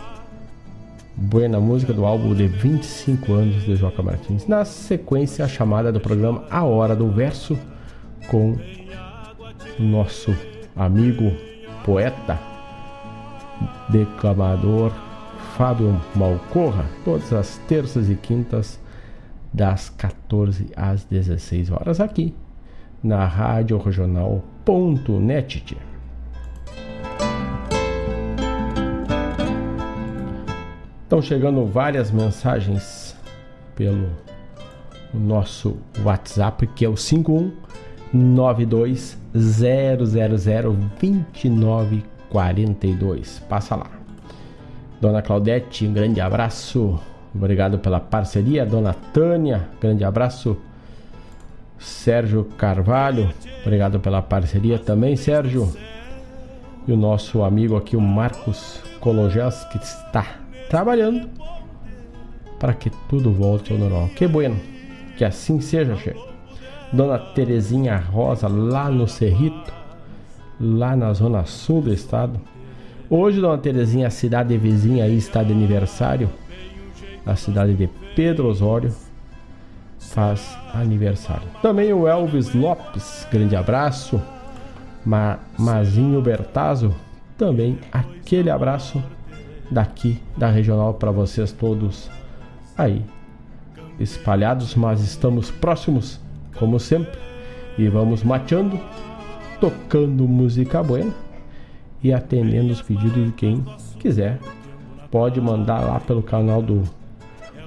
Buena música do álbum de 25 anos de Joca Martins. Na sequência, a chamada do programa A Hora do Verso, com nosso amigo poeta, declamador Fábio Malcorra, todas as terças e quintas, das 14 às 16 horas, aqui na Rádio Regional.net. Estão chegando várias mensagens pelo nosso WhatsApp, que é o 5192 2942. Passa lá. Dona Claudete, um grande abraço. Obrigado pela parceria. Dona Tânia, grande abraço. Sérgio Carvalho, obrigado pela parceria também, Sérgio. E o nosso amigo aqui, o Marcos Cologés, que está trabalhando para que tudo volte ao normal. Que bueno, que assim seja, chefe. Dona Terezinha Rosa, lá no Cerrito, lá na zona sul do estado. Hoje, Dona Terezinha, a cidade vizinha aí está de aniversário. A cidade de Pedro Osório faz aniversário. Também o Elvis Lopes, grande abraço. Ma Mazinho Bertazzo, também aquele abraço daqui da regional para vocês todos aí espalhados, mas estamos próximos, como sempre, e vamos mateando, tocando música buena e atendendo os pedidos de quem quiser. Pode mandar lá pelo canal do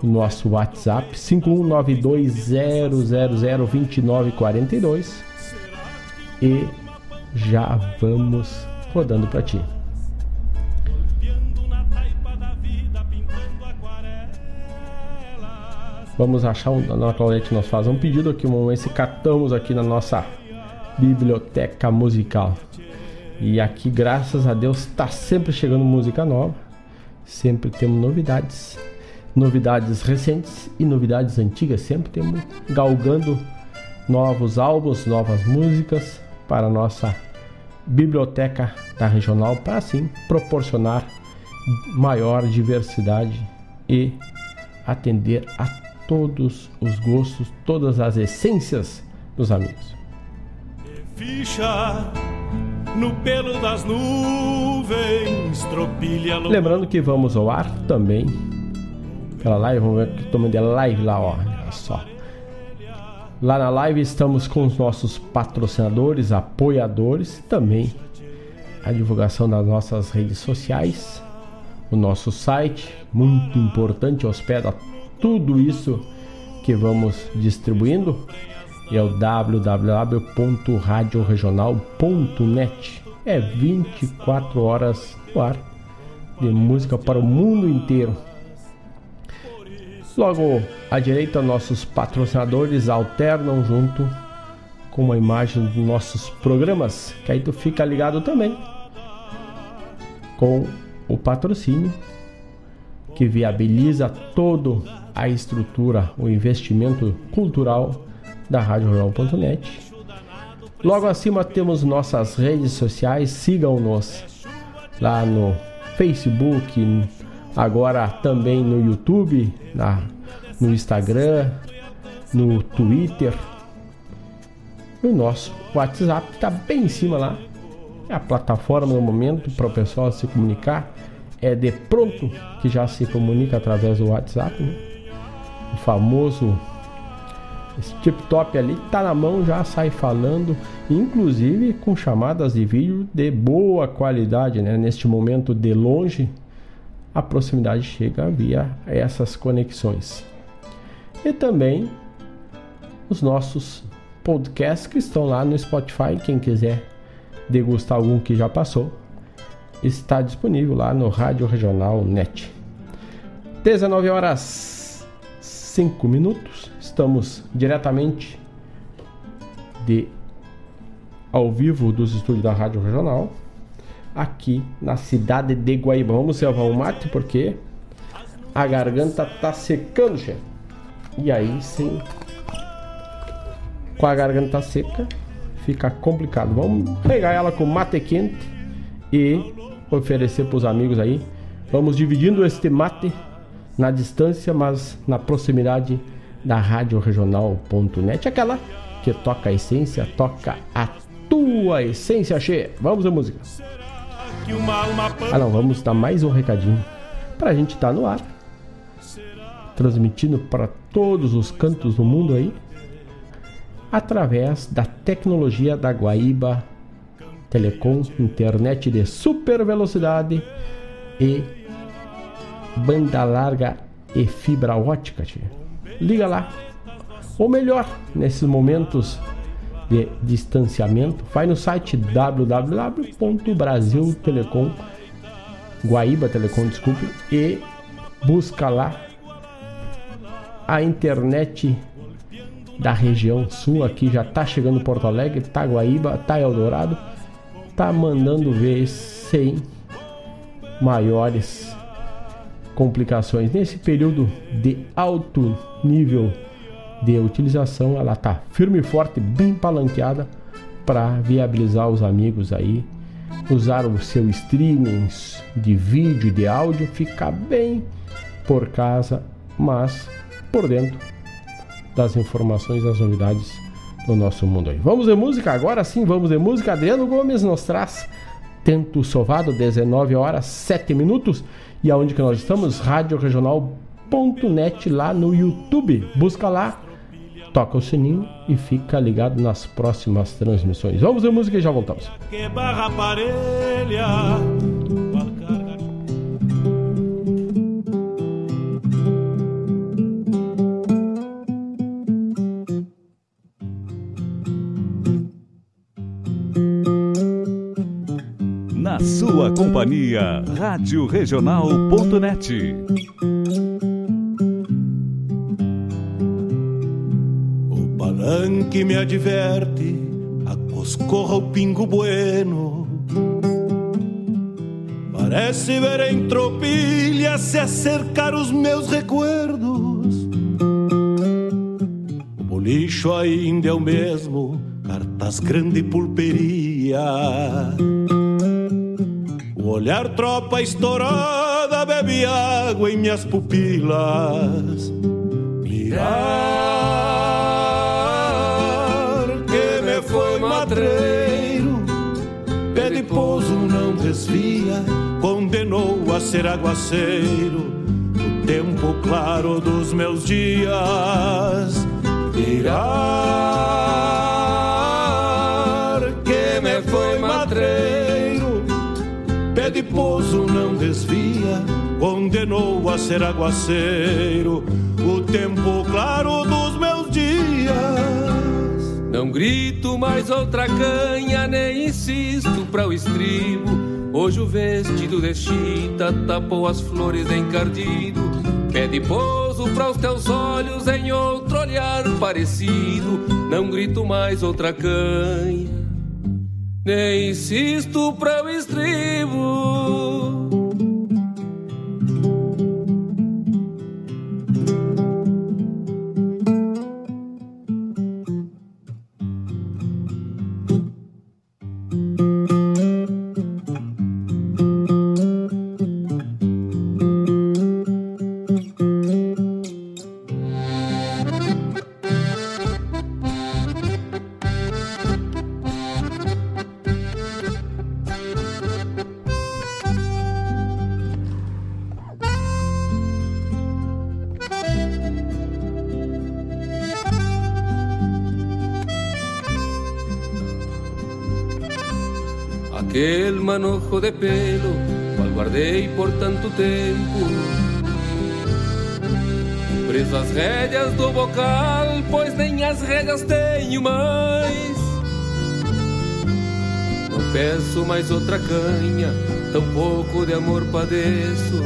nosso WhatsApp 51920002942 e já vamos rodando para ti. Vamos achar um, a Claudete nos faz um pedido aqui, vamos ver se catamos aqui na nossa biblioteca musical. E aqui, graças a Deus, está sempre chegando música nova. Sempre temos novidades. Novidades recentes e novidades antigas. Sempre temos galgando novos álbuns, novas músicas para a nossa biblioteca da regional, para assim proporcionar maior diversidade e atender a todos os gostos, todas as essências dos amigos. Ficha no pelo das nuvens, tropilha Lembrando que vamos ao ar também pela live, vamos ver que tomando de live lá, ó, olha só. Lá na live estamos com os nossos patrocinadores, apoiadores, também a divulgação das nossas redes sociais, o nosso site, muito importante, hospeda tudo isso que vamos distribuindo é o www.radioregional.net. É 24 horas no ar de música para o mundo inteiro. Logo à direita, nossos patrocinadores alternam junto com a imagem dos nossos programas, que aí tu fica ligado também com o patrocínio que viabiliza todo a estrutura, o investimento cultural da RádioRural.net. Logo acima temos nossas redes sociais, sigam-nos lá no Facebook, agora também no YouTube, na, no Instagram, no Twitter. O nosso WhatsApp está bem em cima lá. É a plataforma no momento para o pessoal se comunicar. É de pronto que já se comunica através do WhatsApp. Né? O famoso tip top ali tá na mão, já sai falando, inclusive com chamadas de vídeo de boa qualidade, né? Neste momento de longe, a proximidade chega via essas conexões. E também os nossos podcasts que estão lá no Spotify, quem quiser degustar algum que já passou, está disponível lá no Rádio Regional Net. 19 horas 5 minutos. Estamos diretamente de ao vivo dos estúdios da Rádio Regional aqui na cidade de Guaíba. Vamos servar um mate porque a garganta tá secando, chefe. E aí sim, com a garganta seca, fica complicado. Vamos pegar ela com mate quente e oferecer para os amigos aí. Vamos dividindo este mate na distância, mas na proximidade da Rádio Regional.net, aquela que toca a essência, toca a tua essência, cheia. Vamos a música. Ah não, vamos dar mais um recadinho para a gente estar tá no ar, transmitindo para todos os cantos do mundo aí, através da tecnologia da Guaíba Telecom, internet de super velocidade e banda larga e fibra ótica. Tia. Liga lá. Ou melhor, nesses momentos de distanciamento, vai no site www.brasiltelecom Guaíba Telecom, desculpe, e busca lá a internet da região sul aqui já tá chegando Porto Alegre, tá Guaíba, tá Eldorado, tá mandando ver sem maiores complicações. Nesse período de alto nível de utilização, ela tá firme e forte, bem palanqueada para viabilizar os amigos aí, usar o seu streaming de vídeo e de áudio, ficar bem por casa, mas por dentro das informações, das novidades do nosso mundo aí. Vamos de música agora sim, vamos de música. Adriano Gomes nos traz Tento Sovado, 19 horas 7 minutos. E aonde que nós estamos? Rádio Regional.net lá no YouTube. Busca lá, toca o sininho e fica ligado nas próximas transmissões. Vamos ver música e já voltamos. Que barra. Companhia. Rádio Regional.net. O palanque me adverte, acoscorra o pingo bueno. Parece ver em tropilha se acercar os meus recuerdos. O bolicho ainda é o mesmo, cartas grande pulperia olhar tropa estourada bebe água em minhas pupilas. Mirar que me foi matreiro, pé de pouso não desvia, condenou a ser aguaceiro. O tempo claro dos meus dias. Mirar de pouso não desvia, condenou a ser aguaceiro o tempo claro dos meus dias. Não grito mais outra canha, nem insisto para o estribo. Hoje o vestido de chita tapou as flores encardido. Pede pouso para os teus olhos em outro olhar parecido. Não grito mais outra canha nem insisto para o estribo. De pelo, cual guardei por tanto tempo. Preso as rédeas do bocal, pois nem as rédeas tenho mais. Não peço mais outra canha, tão pouco de amor padeço.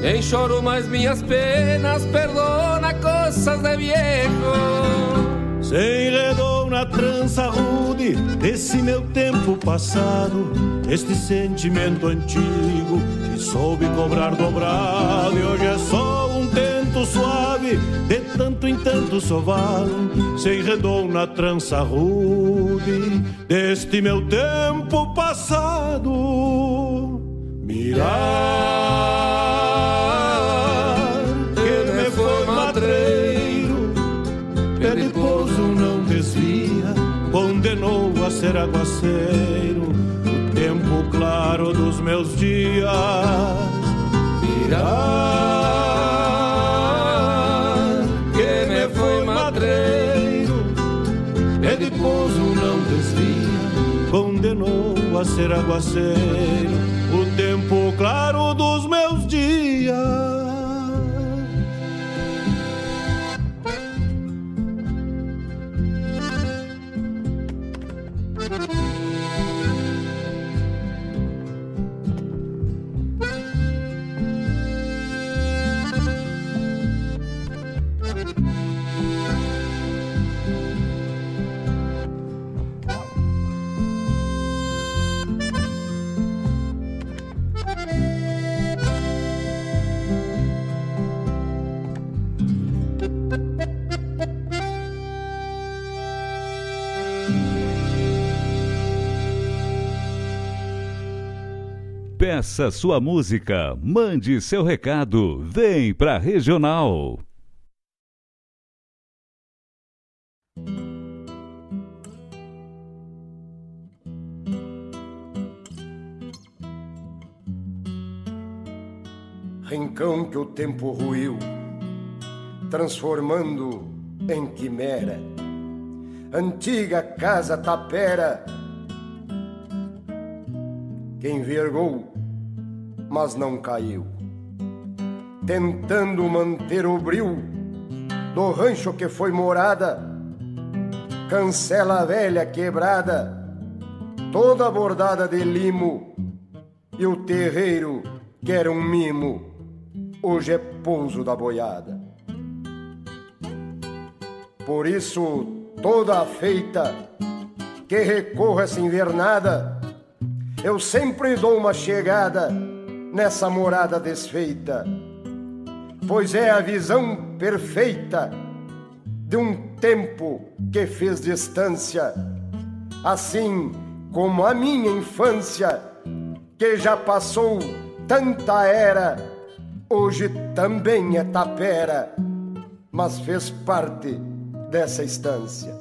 Nem choro mais minhas penas, perdona coisas de viejo. Se enredou na trança rude desse meu tempo passado, este sentimento antigo que soube cobrar dobrado e hoje é só um tento suave, de tanto em tanto sovalo, se enredou na trança rude deste meu tempo passado. Mirar a ser aguaceiro o tempo claro dos meus dias. Mirar que me foi madreiro, pé de não desvia, condenou a ser aguaceiro o tempo claro dos Peça sua música, mande seu recado, vem pra Regional. Rincão que o tempo ruiu, transformando em quimera. Antiga casa tapera que envergou, mas não caiu. Tentando manter o bril do rancho que foi morada, cancela velha quebrada, toda bordada de limo, e o terreiro, que era um mimo, hoje é pouso da boiada. Por isso, toda a feita que recorre essa invernada, eu sempre dou uma chegada nessa morada desfeita, pois é a visão perfeita de um tempo que fez distância, assim como a minha infância, que já passou tanta era, hoje também é tapera, mas fez parte dessa estância.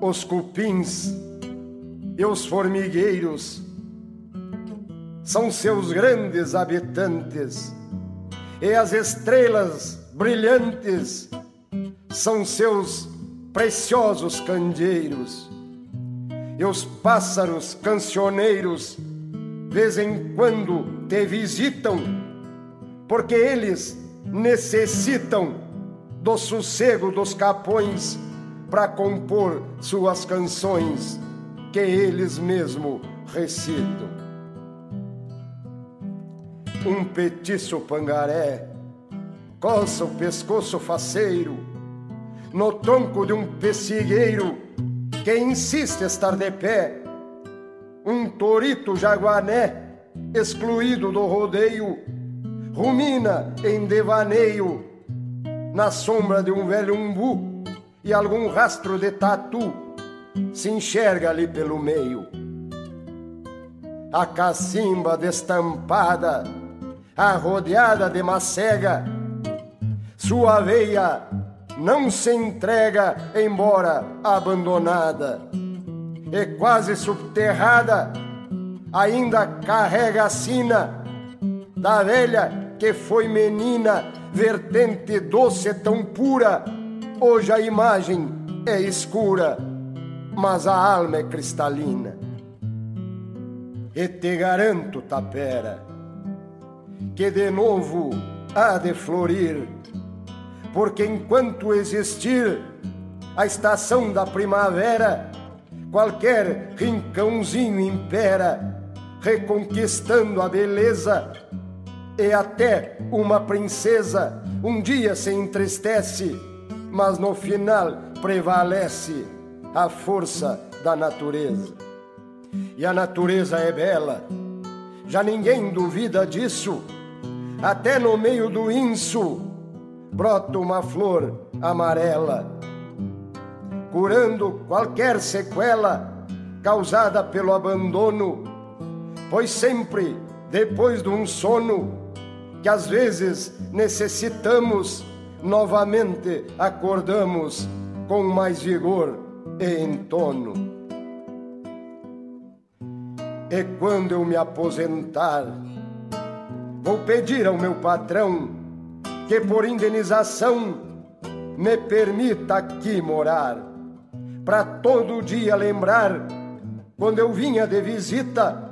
Os cupins e os formigueiros são seus grandes habitantes, e as estrelas brilhantes são seus preciosos candeeiros, e os pássaros cancioneiros, vez em quando te visitam, porque eles necessitam do sossego dos capões para compor suas canções que eles mesmo recitam. Um petiço pangaré coça o pescoço faceiro no tronco de um pessigueiro que insiste estar de pé. Um torito jaguané excluído do rodeio rumina em devaneio na sombra de um velho umbu e algum rastro de tatu se enxerga ali pelo meio. A cacimba destampada, arrodeada de macega, sua veia não se entrega, embora abandonada, e quase subterrada, ainda carrega a sina da velha que foi menina, vertente doce tão pura, hoje a imagem é escura mas a alma é cristalina. E te garanto, tapera, que de novo há de florir, porque enquanto existir a estação da primavera, qualquer rincãozinho impera, reconquistando a beleza, e até uma princesa um dia se entristece, mas no final prevalece a força da natureza. E a natureza é bela, já ninguém duvida disso. Até no meio do inso brota uma flor amarela, curando qualquer sequela causada pelo abandono, pois sempre depois de um sono que às vezes necessitamos, novamente acordamos com mais vigor e entono. E quando eu me aposentar, vou pedir ao meu patrão que por indenização me permita aqui morar, para todo dia lembrar quando eu vinha de visita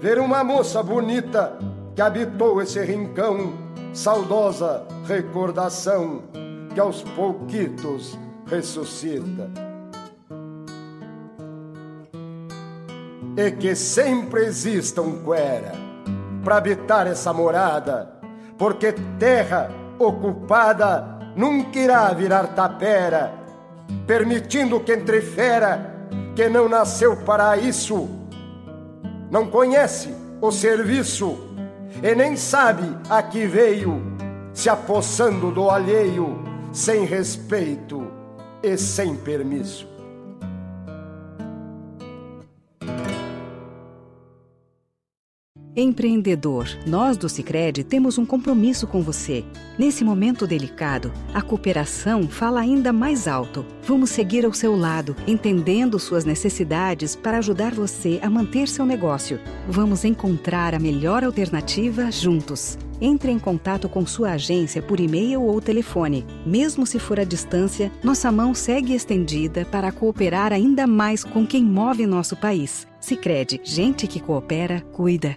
ver uma moça bonita que habitou esse rincão, saudosa recordação que aos pouquitos ressuscita. E que sempre exista um cuera para habitar essa morada, porque terra ocupada nunca irá virar tapera, permitindo que entre fera que não nasceu para isso, não conhece o serviço e nem sabe a que veio, se apossando do alheio, sem respeito e sem permisso. Empreendedor, nós do Sicredi temos um compromisso com você. Nesse momento delicado, a cooperação fala ainda mais alto. Vamos seguir ao seu lado, entendendo suas necessidades para ajudar você a manter seu negócio. Vamos encontrar a melhor alternativa juntos. Entre em contato com sua agência por e-mail ou telefone. Mesmo se for à distância, nossa mão segue estendida para cooperar ainda mais com quem move nosso país. Sicredi, gente que coopera, cuida.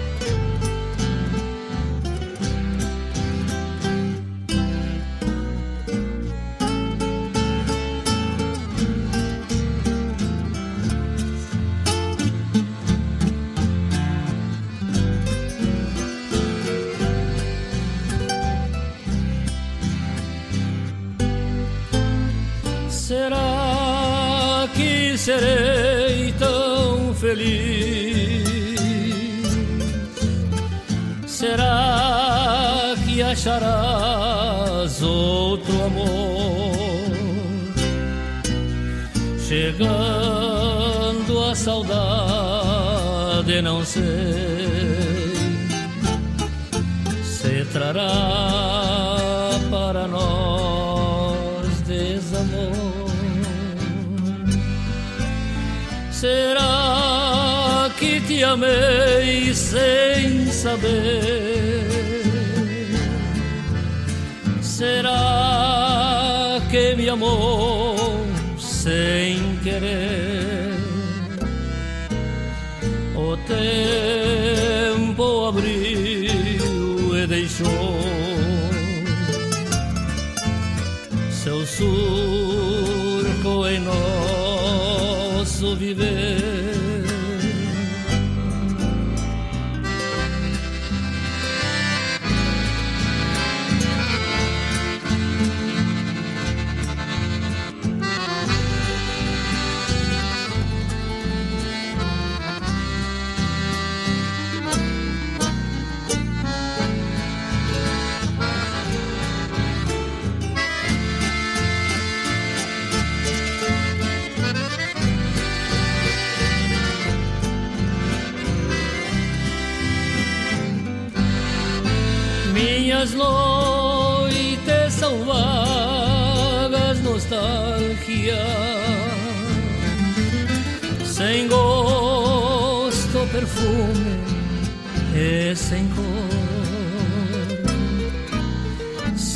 Chegando a saudade, não sei se trará para nós desamor. Será que te amei sem saber? Será que me amou sem querer? O tempo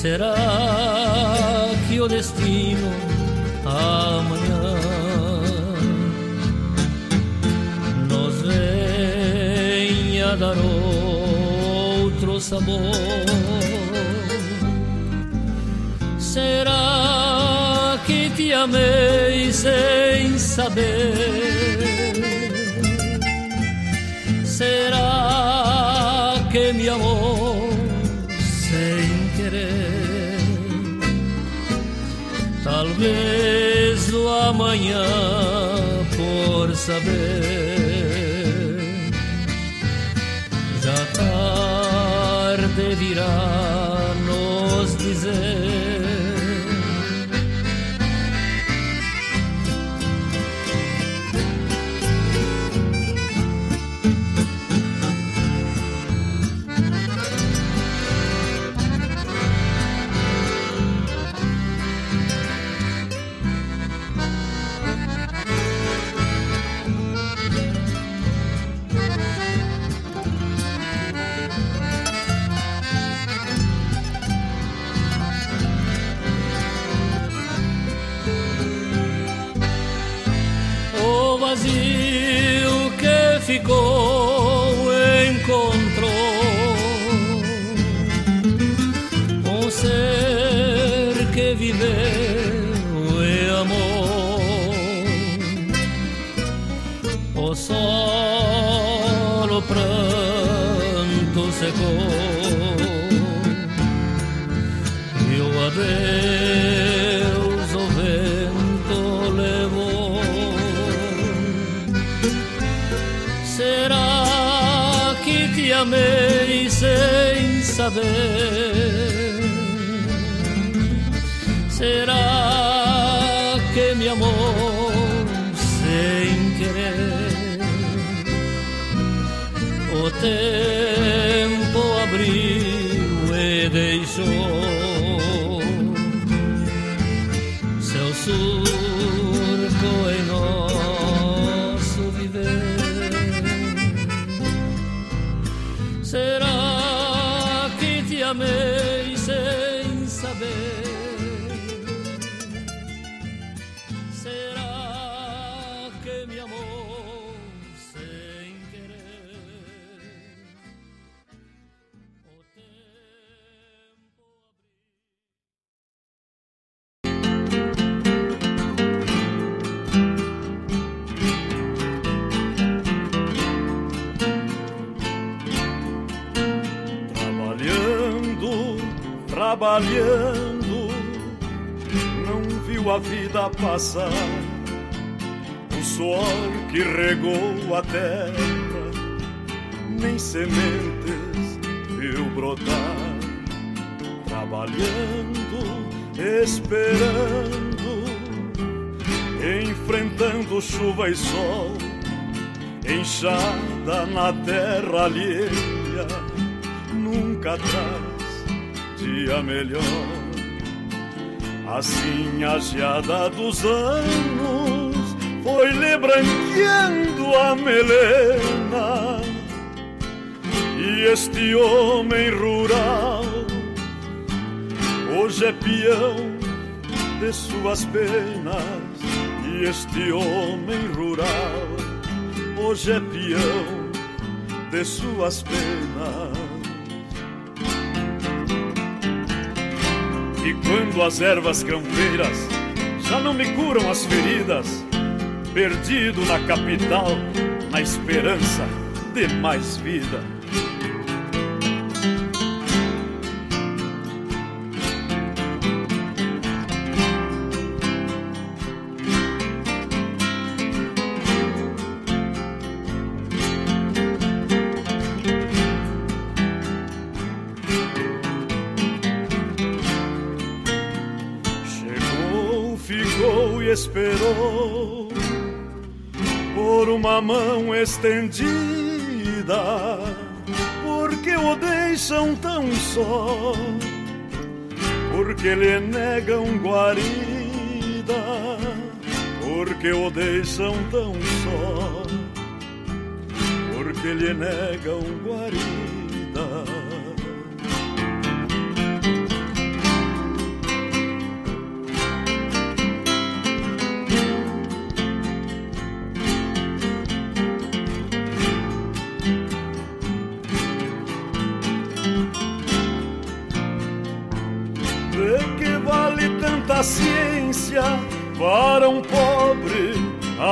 Será que o destino amanhã nos venha dar outro sabor? Será que te amei sem saber? Será que me amou desde o amanhã. casa perdido na capital, na esperança de mais vida. só, porque lhe negam guarida, porque o deixam tão só, porque lhe negam guarida.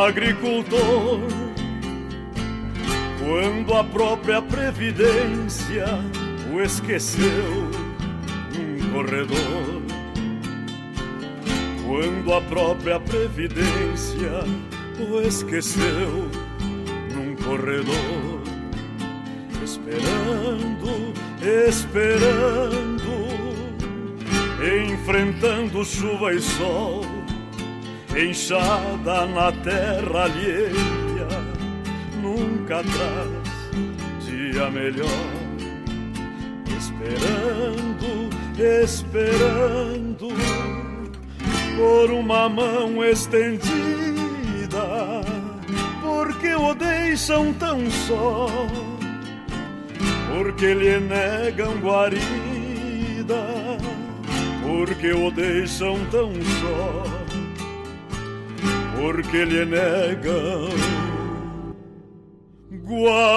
agricultor, quando a própria previdência o esqueceu num corredor, quando a própria previdência o esqueceu num corredor, esperando, esperando, enfrentando chuva e sol enxada na terra alheia, nunca traz dia melhor. Esperando, esperando por uma mão estendida, porque o deixam tão só, porque lhe negam guarida, porque o deixam tão só, porque lhe negam guarida.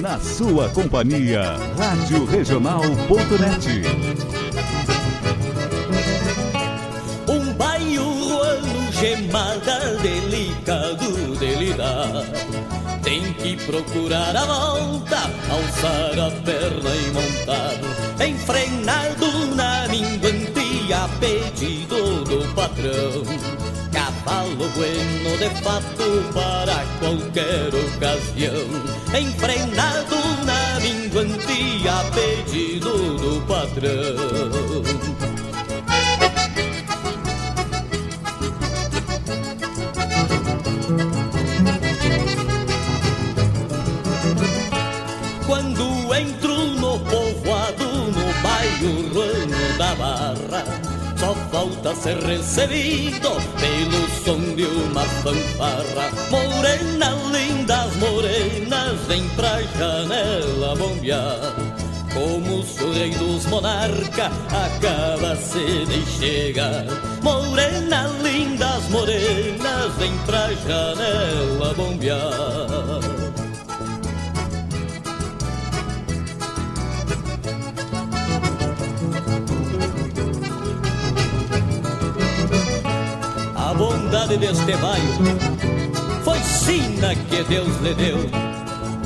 Na sua companhia, Rádio Regional.net. gemada delicado de lidar. Tem que procurar a volta, alçar a perna e montar. Enfrenado na minguante a pedido do patrão cavalo bueno de fato para qualquer ocasião, enfrenado na minguantia a pedido do patrão. Falta ser recebido pelo som de uma fanfarra. Morena, lindas morenas, vem pra janela bombear. Como se o rei dos monarca acaba-se de chegar. Morena, lindas morenas, vem pra janela bombear. Bondade deste bairro foi sina que Deus lhe deu.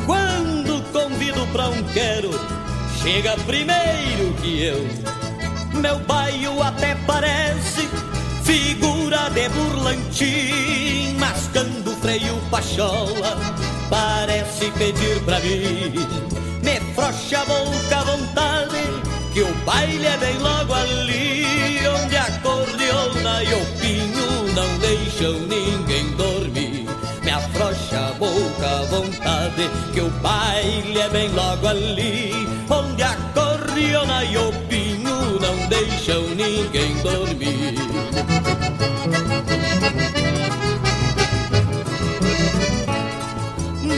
Quando convido pra um quero, chega primeiro que eu. Meu bairro até parece figura de burlantim, mascando freio pachola, parece pedir pra mim. Me frocha a boca à vontade, que o baile é bem logo ali, onde a cordiona e o pinho não deixam ninguém dormir. Me afrouxa a boca à vontade, que o baile é bem logo ali, onde a corriona e o pinho não deixam ninguém dormir.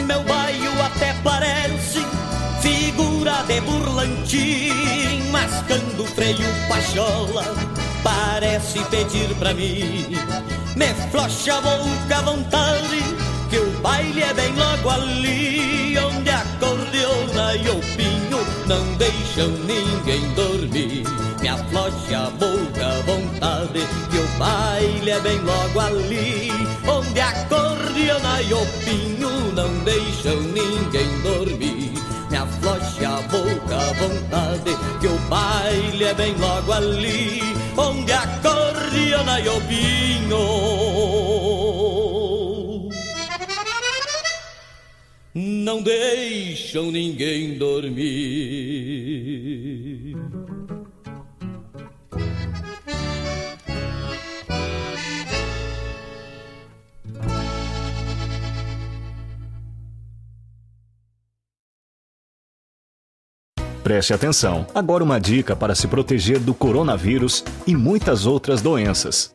Meu bairro até parece figura de burlantim, mascando freio pachola parece pedir pra mim. Me flocha a boca à vontade, que o baile é bem logo ali, onde a cordiona e o pinho não deixam ninguém dormir. Me afloche a boca à vontade, que o baile é bem logo ali, onde a cordiona e o pinho não deixam ninguém dormir. Afloche a boca à vontade, que o baile é bem logo ali, onde a cordiona e o pinho não deixam ninguém dormir. Preste atenção. Agora uma dica para se proteger do coronavírus e muitas outras doenças.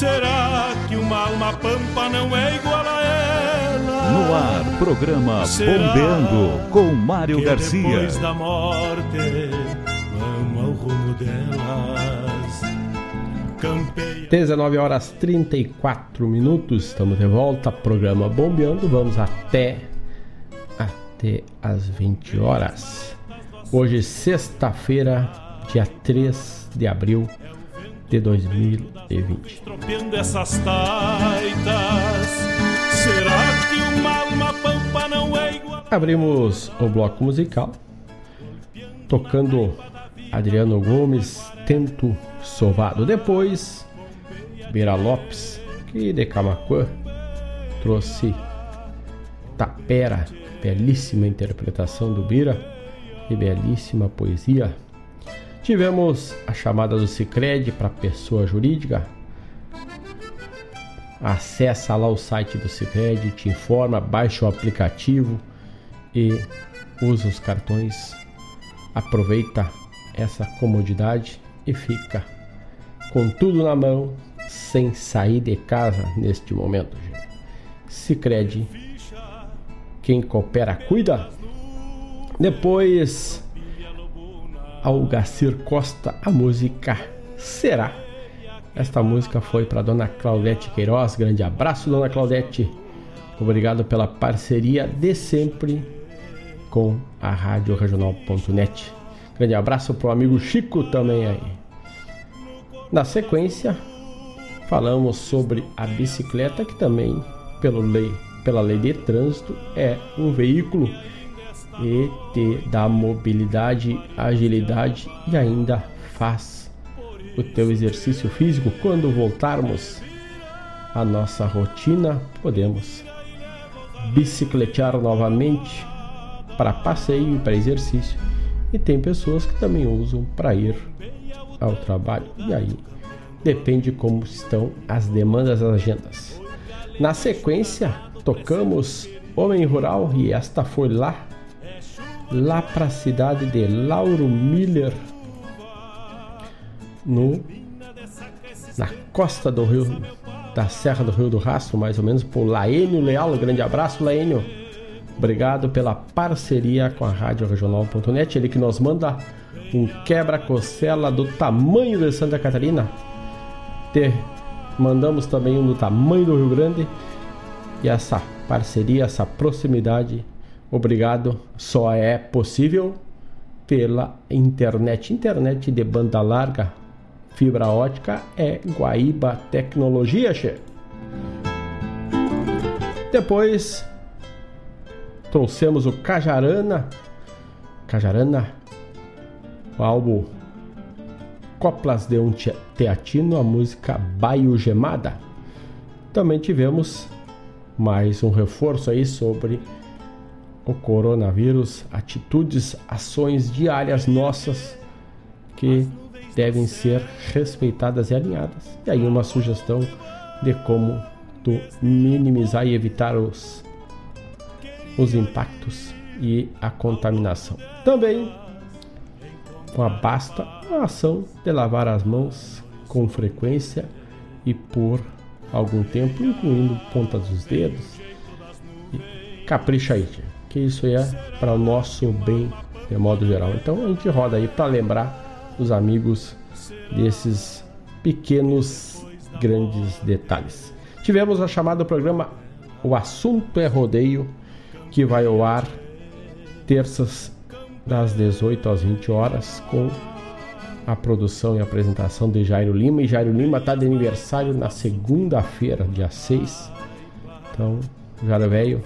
Será que uma alma pampa não é igual a ela? No ar, programa Será Bombeando com Mário que Garcia. Depois da morte, vamos ao rumo delas. Campeia. 19 horas 34 minutos, estamos de volta, programa Bombeando, vamos até até as 20 horas. Hoje, sexta-feira, dia 3 de abril de 2020. Tropeando essas taitas. Será que uma alma pampa não é igual Abrimos o bloco musical tocando Adriano Gomes, Tento Sovado. Depois, Beira Lopes, que de Camacuã trouxe Tapera, belíssima interpretação do Bira e belíssima poesia. Tivemos a chamada do Cicred para pessoa jurídica. Acessa lá o site do Cicred, te informa, baixa o aplicativo e usa os cartões. Aproveita essa comodidade e fica com tudo na mão, sem sair de casa neste momento. Cicred, quem coopera cuida. Depois Algacir Costa, a música Será. Esta música foi para Dona Claudete Queiroz. Grande abraço, Dona Claudete. Obrigado pela parceria de sempre com a Rádio Regional.net. Grande abraço para o amigo Chico também aí. Na sequência, falamos sobre a bicicleta, que também, pelo lei, pela lei de trânsito, é um veículo e te dá mobilidade, agilidade e ainda faz o teu exercício físico. Quando voltarmos à nossa rotina, podemos bicicletear novamente para passeio e para exercício. E tem pessoas que também usam para ir ao trabalho. E aí depende como estão as demandas das agendas. Na sequência, tocamos Homem Rural e esta foi lá lá para a cidade de Lauro Miller, no na costa do rio da Serra do Rio do Rastro, mais ou menos por Laênio Leal. Um grande abraço, Laênio. Obrigado pela parceria com a Rádio Regional.net. Ele que nos manda um quebra-costela do tamanho de Santa Catarina. Te mandamos também um do tamanho do Rio Grande. E essa parceria, essa proximidade Obrigado. Só é possível pela internet. Internet de banda larga, fibra ótica é Guaíba Tecnologia, che. Depois trouxemos o Cajarana. Cajarana, o álbum Coplas de um Teatino, a música Baio Gemada. Também tivemos mais um reforço aí sobre o coronavírus, atitudes, ações diárias nossas que devem ser respeitadas e alinhadas. E aí uma sugestão de como tu minimizar e evitar os, os impactos e a contaminação. Também com a basta a ação de lavar as mãos com frequência e por algum tempo, incluindo pontas dos dedos. Capricha aí, que isso é para o nosso bem de modo geral. Então a gente roda aí para lembrar os amigos desses pequenos grandes detalhes. Tivemos a chamada programa O Assunto é Rodeio, que vai ao ar terças das 18 às 20 horas com a produção e apresentação de Jairo Lima. E Jairo Lima está de aniversário na segunda-feira, dia 6. Então, Jairo Velho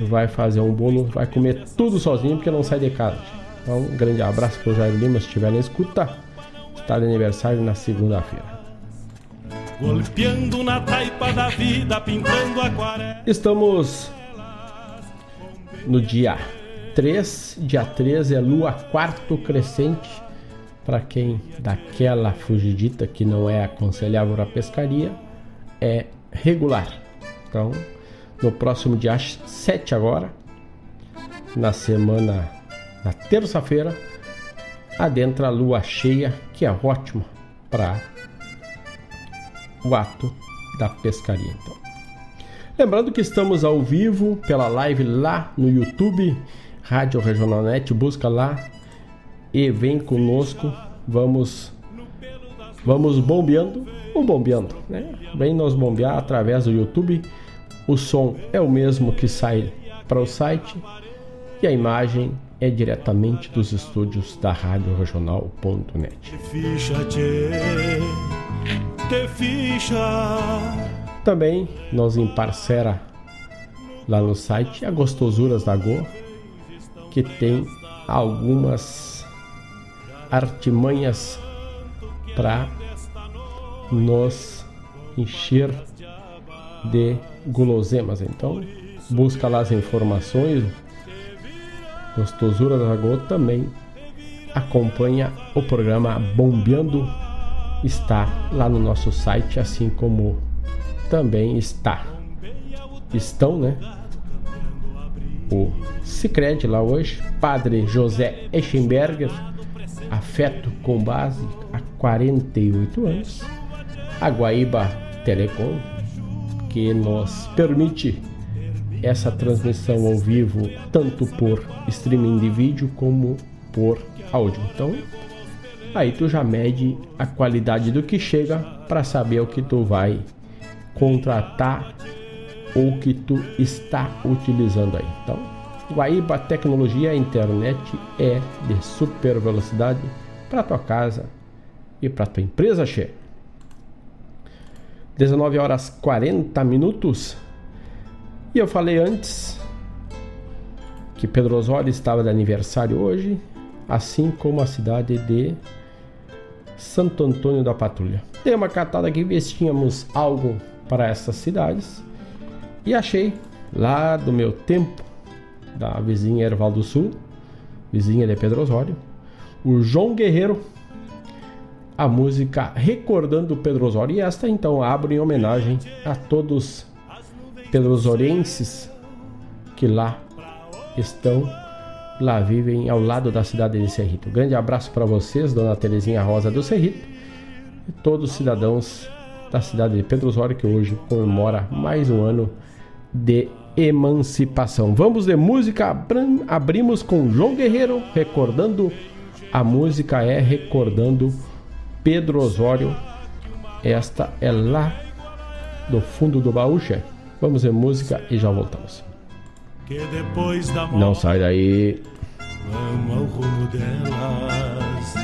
vai fazer um bolo, vai comer tudo sozinho porque não sai de casa. Então, um grande abraço para o Jairo Lima se estiver na escuta. Está de aniversário na segunda-feira. Golpeando na taipa da vida, pintando aquarela. Estamos no dia 3, dia 13 é lua quarto crescente. Para quem daquela fugidita que não é aconselhável a pescaria, é regular. Então, no próximo dia 7 agora, na semana, na terça-feira, adentra a lua cheia, que é ótima para o ato da pescaria. Então. Lembrando que estamos ao vivo pela live lá no YouTube, Rádio Regional Net, busca lá e vem conosco. Vamos vamos bombeando ou bombeando, né? Vem nos bombear através do YouTube. O som é o mesmo que sai para o site e a imagem é diretamente dos estúdios da Rádio Regional.net. Também nos emparcera lá no site a Gostosuras da Go, que tem algumas artimanhas para nos encher de guloseimas. Então, busca lá as informações. Gostosura da Go também acompanha o programa Bombeando. Está lá no nosso site, assim como também está. Estão, né? O Cicred lá hoje, Padre José Eschenberger, afeto com base há 48 anos. A Guaíba Telecom, que nos permite essa transmissão ao vivo tanto por streaming de vídeo como por áudio. Então, aí tu já mede a qualidade do que chega para saber o que tu vai contratar ou que tu está utilizando aí. Então, Guaíba Tecnologia Internet é de super velocidade para tua casa e para tua empresa, che. 19 horas 40 minutos. E eu falei antes que Pedro Osório estava de aniversário hoje, assim como a cidade de Santo Antônio da Patrulha. Dei uma catada aqui, ver se tínhamos algo para essas cidades e achei lá do meu tempo, da vizinha Erval do Sul, vizinha de Pedro Osório, o João Guerreiro, a música Recordando Pedro Osório. E esta então abre em homenagem a todos pedrosorienses que lá estão, lá vivem ao lado da cidade de Cerrito. Um grande abraço para vocês, Dona Terezinha Rosa do Cerrito, e todos os cidadãos da cidade de Pedro Osório, que hoje comemora mais um ano de emancipação. Vamos de música, abrimos com João Guerreiro, recordando a música é recordando Pedro Osório. Esta é lá do fundo do baú, chefe. Vamos de música e já voltamos. Não sai daí. Vamos ao rumo delas.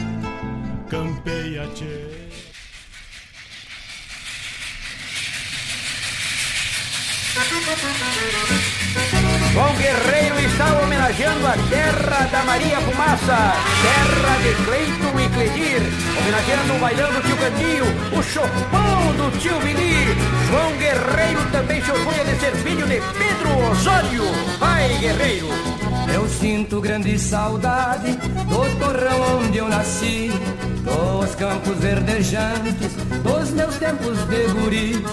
Campeia, tchê. João Guerreiro está homenageando a terra da Maria Fumaça, terra de Cleiton e Cledir, homenageando o bailão do tio Cantinho, o chopão do tio Vini, João Guerreiro também se orgulha de ser filho de Pedro Osório. Vai, guerreiro! Eu sinto grande saudade do torrão onde eu nasci, dos campos verdejantes, dos meus tempos de guri,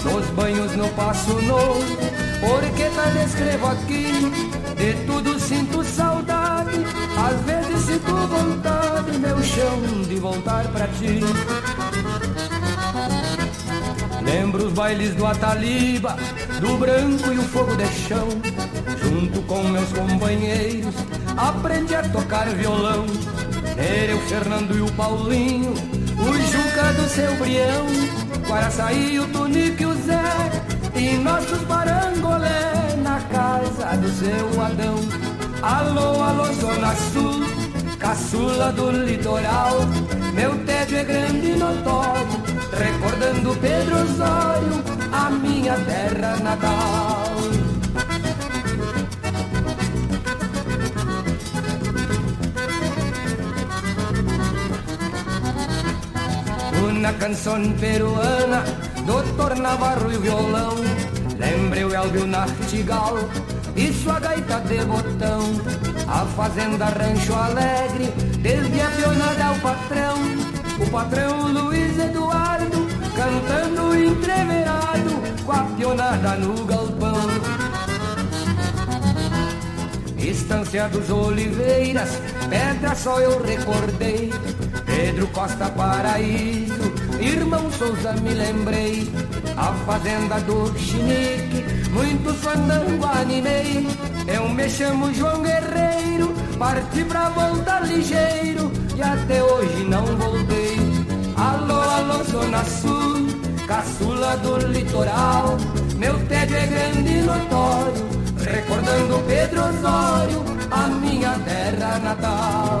dos banhos no Passo Novo, porque tal escrevo aqui, de tudo sinto saudade, às vezes sinto vontade, meu chão, de voltar pra ti. Lembro os bailes do Ataliba, do branco e o fogo de chão. Junto com meus companheiros, aprendi a tocar violão. Era o Fernando e o Paulinho, o Juca do seu Brião, Guaraçaí, o Tunico e o Zé, e nossos barangolé na casa do seu Adão. Alô, alô, Zona Sul, caçula do litoral, meu tédio é grande e notório recordando Pedro Osório, a minha terra natal. Uma canção peruana, Doutor Navarro e o violão, lembre o Elvio Nartigal e sua gaita de botão. A fazenda Rancho Alegre, desde a pionada ao patrão, o patrão Luiz Eduardo, cantando entreverado, com a pionada no galpão. Estância dos Oliveiras, Pedra só eu recordei, Pedro Costa Paraíso, Irmão Souza me lembrei, a fazenda do Chinique, muito fandango animei, eu me chamo João Guerreiro, parti pra voltar ligeiro, e até hoje não voltei. Alô, alô, Zona Sul, caçula do litoral, meu tédio é grande e notório, recordando Pedro Osório, a minha terra natal.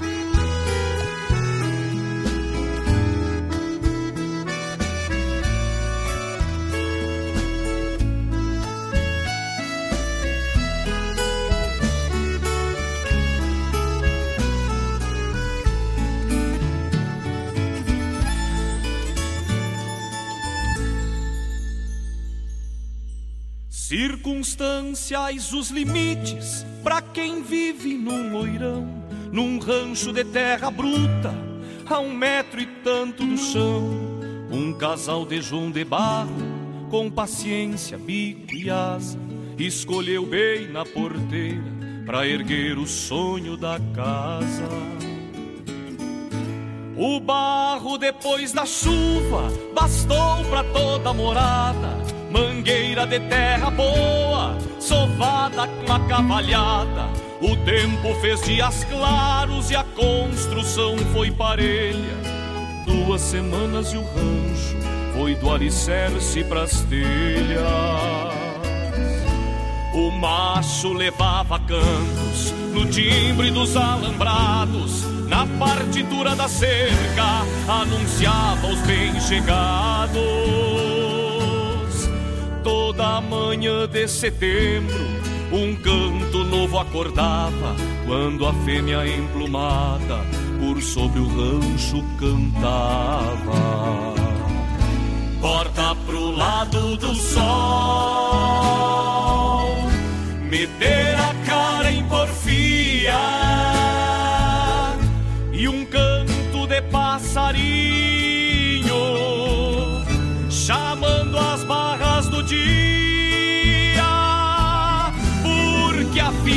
Circunstanciais os limites para quem vive num loirão, num rancho de terra bruta, a um metro e tanto do chão. Um casal de João de barro, com paciência, bico e asa, escolheu bem na porteira para erguer o sonho da casa. O barro depois da chuva bastou para toda morada mangueira de terra boa, sovada com a cavalhada. O tempo fez dias claros e a construção foi parelha. Duas semanas e o rancho foi do alicerce pras telhas. O macho levava cantos no timbre dos alambrados, na partitura da cerca anunciava os bem-chegados toda manhã de setembro, um canto novo acordava quando a fêmea emplumada por sobre o rancho cantava. Porta pro lado do sol, meter a cara em porfia e um canto de passarinho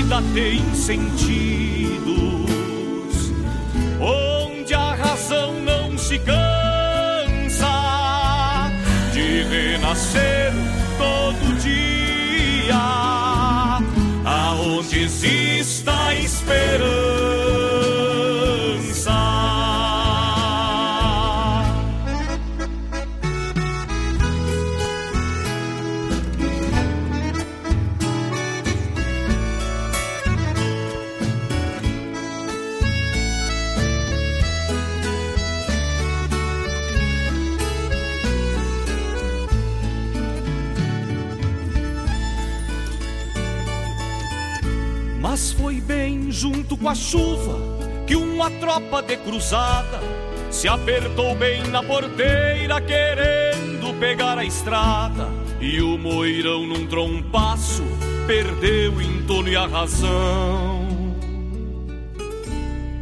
vida tem sentidos onde a razão não se cansa de renascer todo dia, aonde exista esperança. Junto com a chuva que uma tropa de cruzada se apertou bem na porteira querendo pegar a estrada. E o moirão num trompaço perdeu o entono e a razão.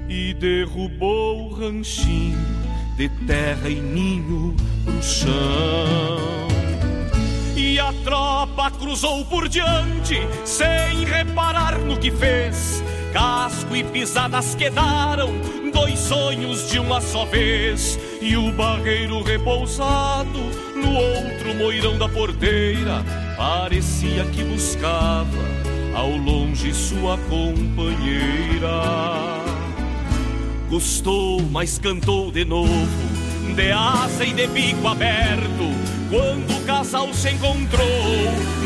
E derrubou o ranchinho de terra e ninho pro chão. E a tropa cruzou por diante, sem reparar no que fez. Casco e pisadas quedaram, dois sonhos de uma só vez. E o barreiro repousado no outro moirão da porteira, parecia que buscava ao longe sua companheira. Custou, mas cantou de novo, de asa e de bico aberto quando o casal se encontrou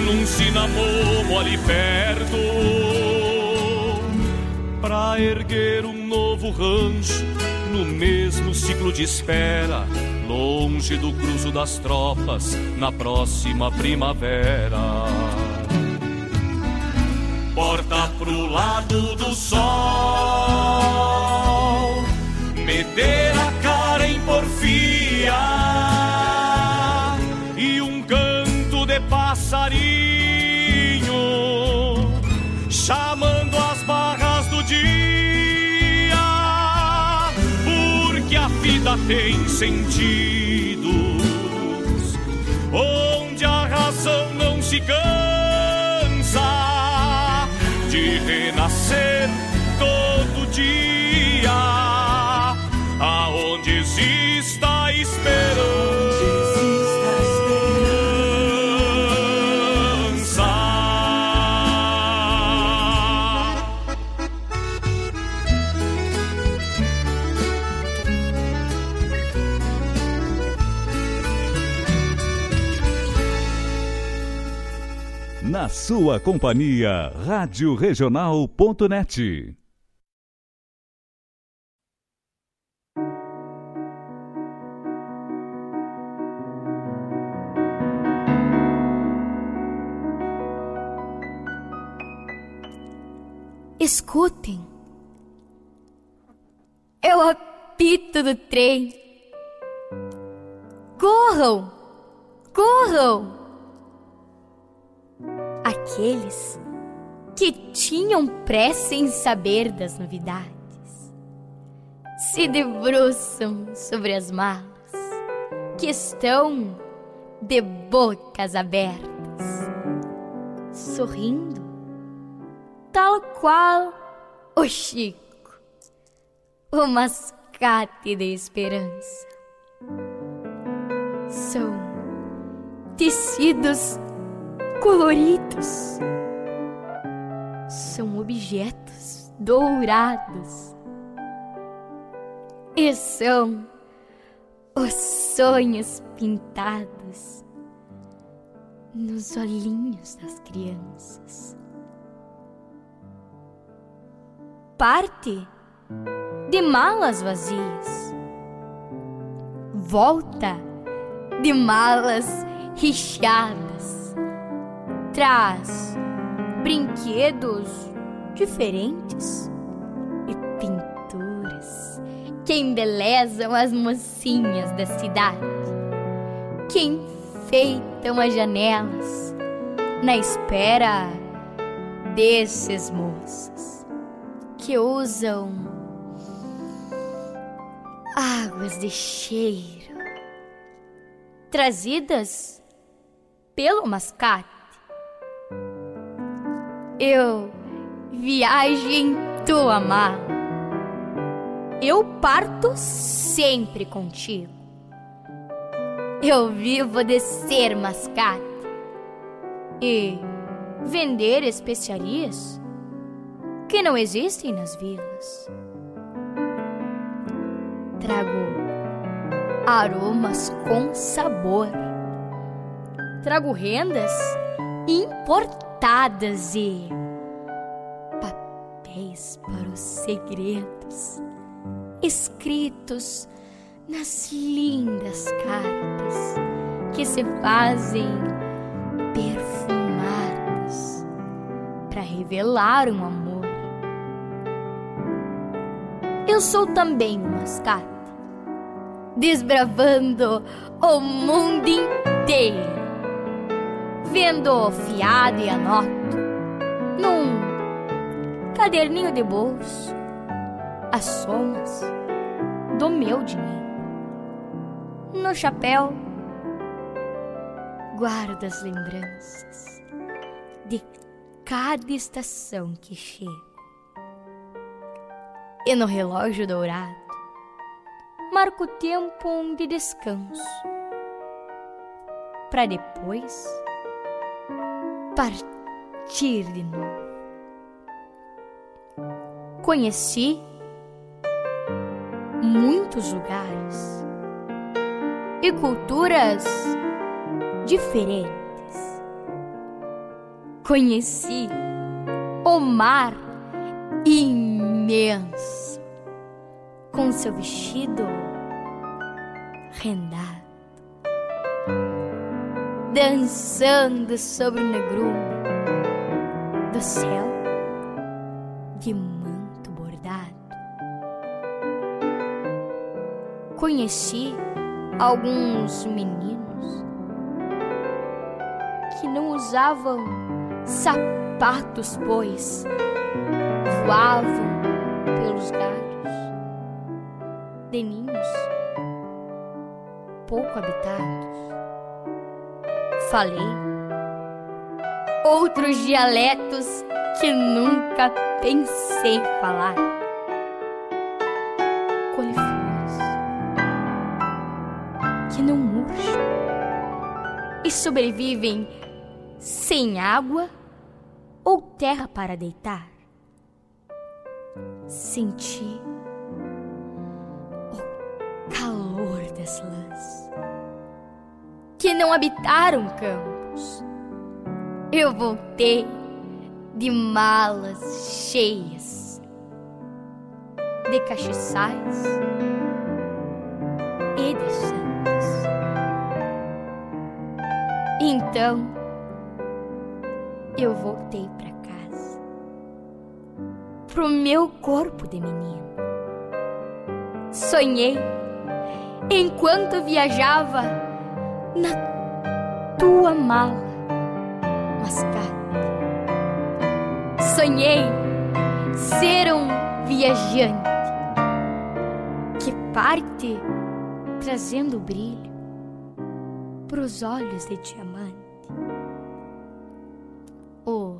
num cinamomo ali perto Pra erguer um novo rancho no mesmo ciclo de espera Longe do cruzo das tropas na próxima primavera. Porta pro lado do sol Meter a cara em porfia passarinho chamando vida tem sentidos onde a razão não se cansa de renascer todo dia, aonde exista Sua companhia, Rádio Regional.net. Escutem. É o apito do trem. Corram! Corram! Aqueles que tinham pressa em saber das novidades. Se debruçam sobre as malas que estão de bocas abertas, sorrindo, tal qual o Chico, o mascate de esperança. São tecidos coloridos. São objetos dourados. E são os sonhos pintados nos olhinhos das crianças. Parte de malas vazias. Volta de malas recheadas traz brinquedos diferentes e pinturas. Que embelezam as mocinhas da cidade, que enfeitam as janelas na espera desses moços que usam águas de cheiro trazidas pelo mascate eu viajo em tua mala. Eu parto sempre contigo. Eu vivo de ser mascate e vender especiarias que não existem nas vilas. Trago aromas com sabor. Trago rendas importantes cartadas e papéis para os segredos escritos nas lindas cartas que se fazem perfumadas para revelar um amor. Eu sou também um mascate, desbravando o mundo inteiro, vendo fiado e anoto num caderninho de bolso as somas do meu dinheiro. No chapéu guardo as lembranças de cada estação que chego. E no relógio dourado marco o tempo de descanso para depois partir de novo. Conheci muitos lugares e culturas diferentes. Conheci o mar imenso com seu vestido rendado, dançando sobre o negrume do céu de manto bordado. Conheci alguns meninos que não usavam sapatos, pois voavam pelos galhos de ninhos pouco habitados. Falei outros dialetos que nunca pensei falar. Coliflores que não murcham e sobrevivem sem água ou terra para deitar. Senti o calor das lãs que não habitaram campos. Eu voltei de malas cheias de castiçais e de santos. Então eu voltei para casa, pro meu corpo de menino. Sonhei enquanto viajava na tua mala mascate. Sonhei ser um viajante que parte trazendo brilho pros olhos de diamante. O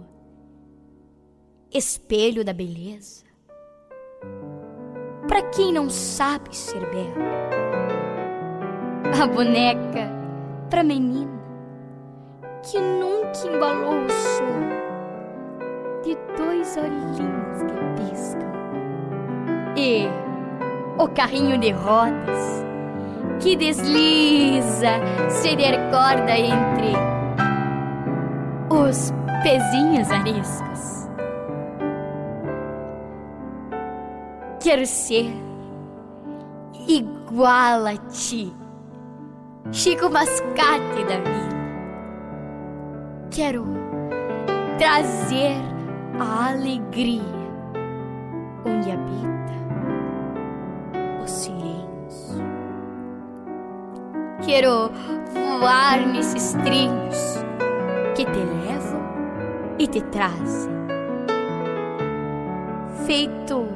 espelho da beleza. Para quem não sabe ser belo. A boneca pra menina que nunca embalou o sono de dois olhinhos que piscam. E o carrinho de rodas que desliza, se corda entre os pezinhos ariscos. Quero ser igual a ti, Chico Mascate da vida. Quero trazer a alegria onde habita o silêncio. Quero voar nesses trilhos que te levam e te trazem, feito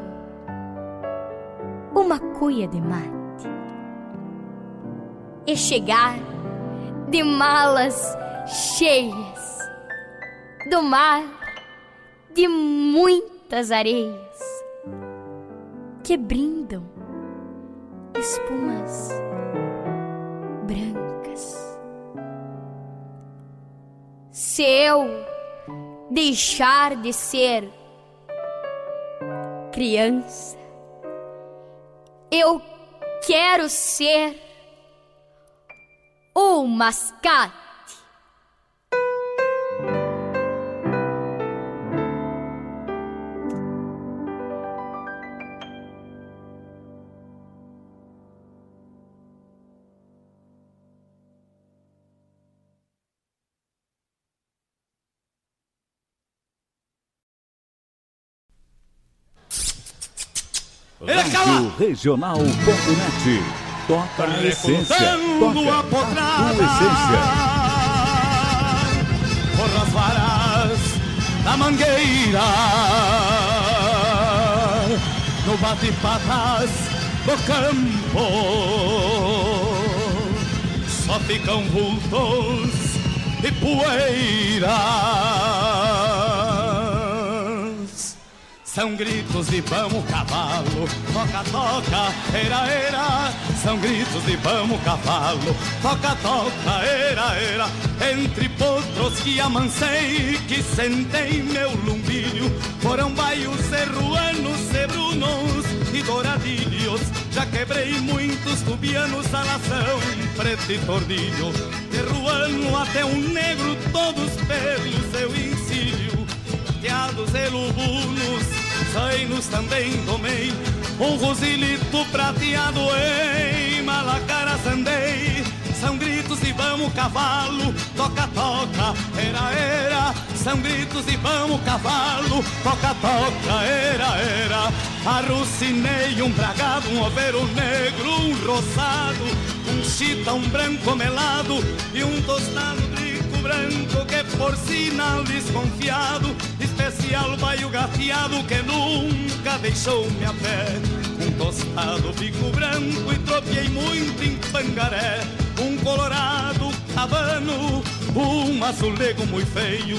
uma cuia de mate, e chegar de malas cheias do mar de muitas areias que brindam espumas brancas. Se eu deixar de ser criança, eu quero ser o mascate. Rádio Regional.net Toca a essência. Toca a tua essência. Por as varas da mangueira. No bate-patas do campo. Só ficam vultos e poeira. São gritos de vamos cavalo, toca, toca, era, era. São gritos de vamos cavalo, toca, toca, era, era. Entre potros que amancei, que sentei meu lumbilho, foram baios serruanos, sebrunos e douradilhos. Já quebrei muitos tubianos, salação, preto e tordilho. Terruano até um negro, todos pelo seu encilho. Teados e lubunos Sainos também tomei Um rosilito prateado em Malacara sandei. São gritos e vamos cavalo Toca, toca, era, era. São gritos e vamos cavalo Toca, toca, era, era. Arrucinei um bragado, um overo negro, um roçado Um chita, um branco melado E um tostado rico branco por sinal desconfiado especial baio gateado que nunca deixou-me a pé. Um tostado bico branco e tropiei muito em Pangaré. Um colorado cabano, um azulego muito feio,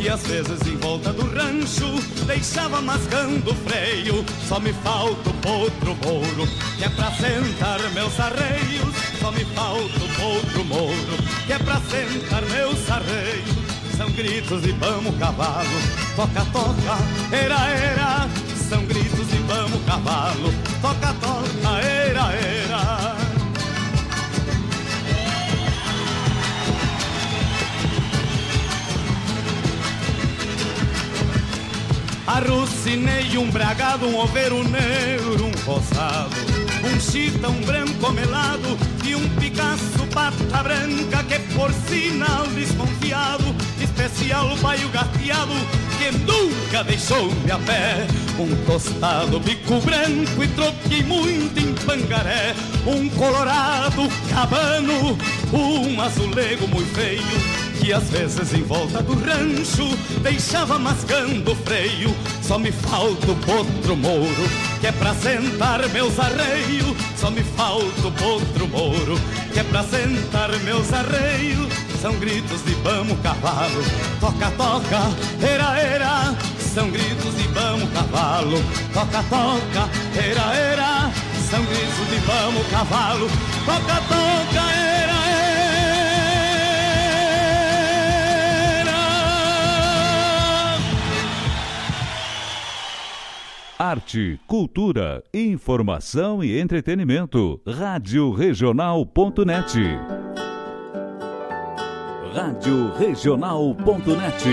que às vezes em volta do rancho deixava mascando o freio. Só me falta o potro mouro, que é pra sentar meus arreios. Só me falta o potro mouro, que é pra sentar meus arreios são gritos e vamos cavalo, toca, toca, era, era, são gritos e vamos cavalo, toca, toca, era, era. Arrucinei um bragado, um overo negro, um roçado, um chita, um branco melado um Picasso pata branca que por sinal desconfiado especial baio gateado que nunca deixou-me a pé. Um tostado bico branco e troquei muito em pangaré. Um colorado cabano, um azulego muito feio. Que às vezes em volta do rancho deixava mascando o freio. Só me falta o potro mouro, que é pra sentar meus arreios. Só me falta o potro mouro, que é pra sentar meus arreios. São gritos de vamos cavalo, toca, toca, era, era. São gritos de vamos cavalo, toca, toca, era, era. São gritos de vamos cavalo, toca, toca, era, Arte, cultura, informação e entretenimento. Rádio Regional.net. Rádio Regional.net.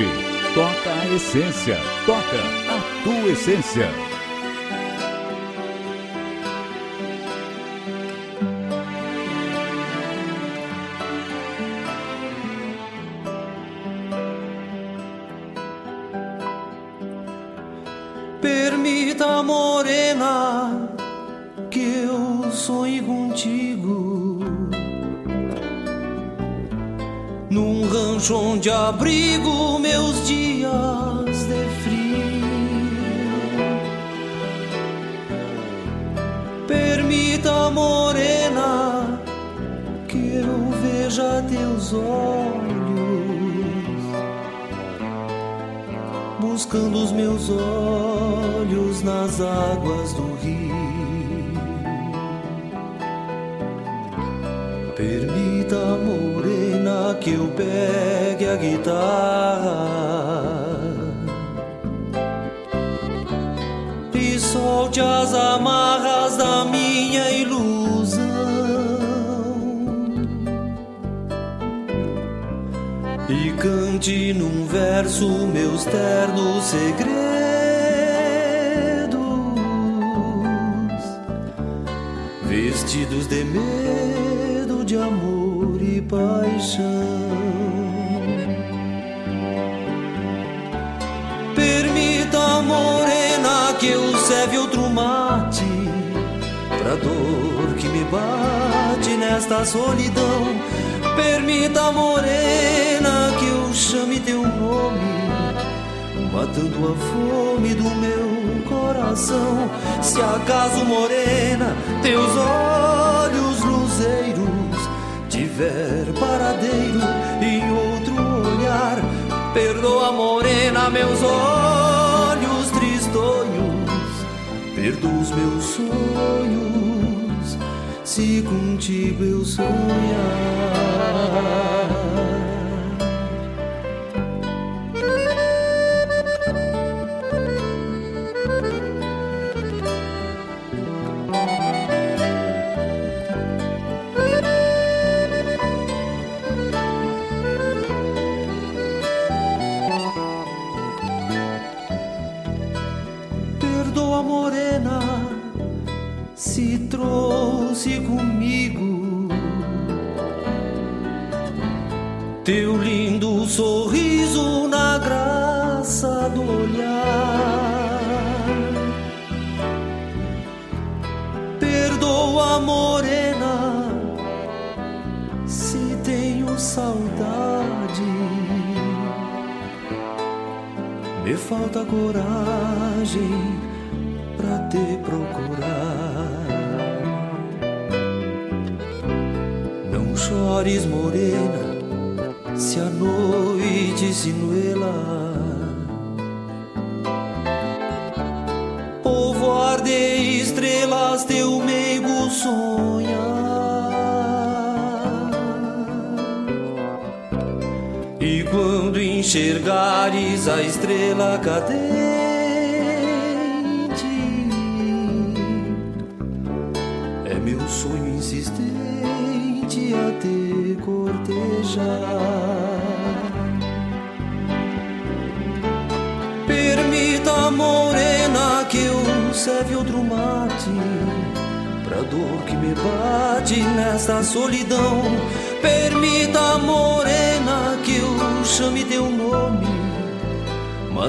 Toca a essência, toca a tua essência. Que eu sonhe contigo. Num rancho onde abrigo meus dias de frio. Permita, morena, que eu veja teus olhos. Buscando os meus olhos nas águas do rio. Permita, morena, que eu pegue a guitarra e solte as amarras da minha cante num verso meus ternos segredos, vestidos de medo, de amor e paixão. Permita, morena, que eu serve outro mate dor que me bate nesta solidão. Permita, morena, que eu chame teu nome, matando a fome do meu coração. Se acaso, morena, teus olhos luzeiros tiver paradeiro em outro olhar, perdoa, morena, meus olhos tristonhos, perdoa os meus sonhos, se contigo eu sonhar.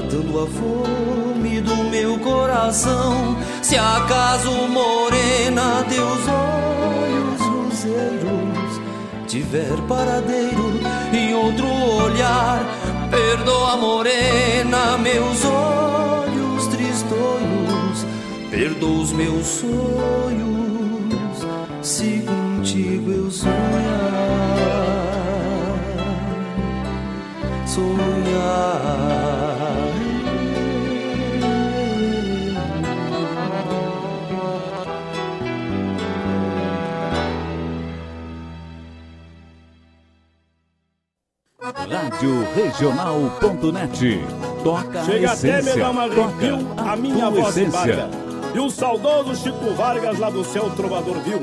Matando a fome do meu coração. Se acaso, morena, teus olhos luzeiros Tiver paradeiro em outro olhar Perdoa, morena, meus olhos tristonhos, perdoa os meus sonhos, Rádio Regional.net. Toca Chega a essência. até me dar uma arrepio a, minha voz essência. E o saudoso Chico Vargas lá do céu trovador viu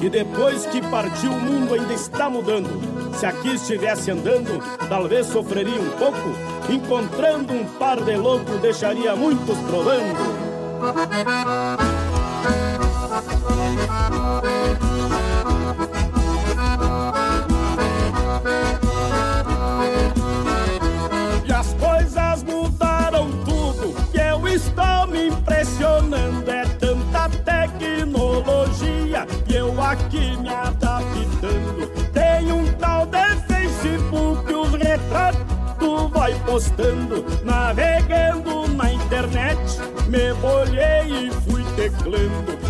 que depois que partiu o mundo ainda está mudando. Se aqui estivesse andando, talvez sofreria um pouco. Encontrando um par de louco, deixaria muitos provando.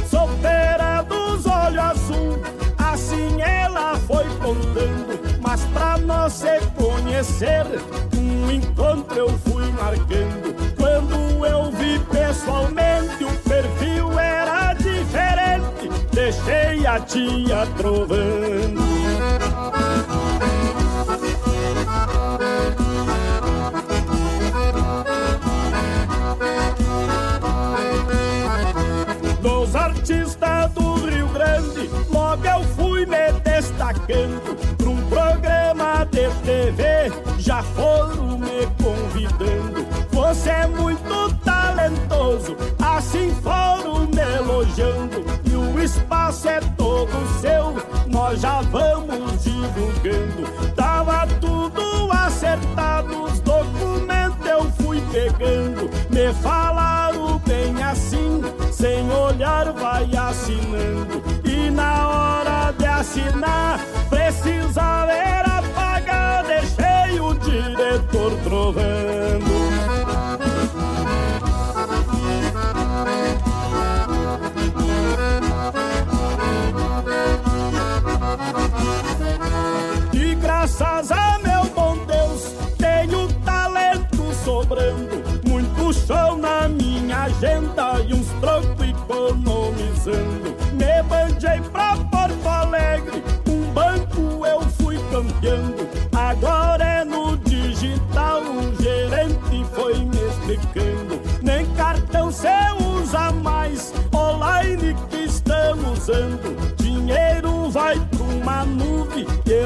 Solteira dos olhos azul, assim ela foi contando. Mas pra nós se conhecer, um encontro eu fui marcando. Quando eu vi pessoalmente, o perfil era diferente. Deixei a tia trovando. TV. Já foram me convidando. Você é muito talentoso, assim foram me elogiando. E o espaço é todo seu, nós já vamos divulgando. Tava tudo acertado, os documentos eu fui pegando. Me falaram bem assim, sem olhar vai assinando. E na hora de assinar, precisa deixei o diretor trovando.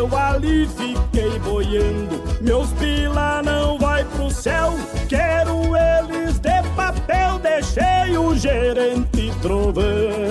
Eu ali fiquei boiando. Meus pila não vai pro céu, quero eles de papel, deixei o gerente trovando.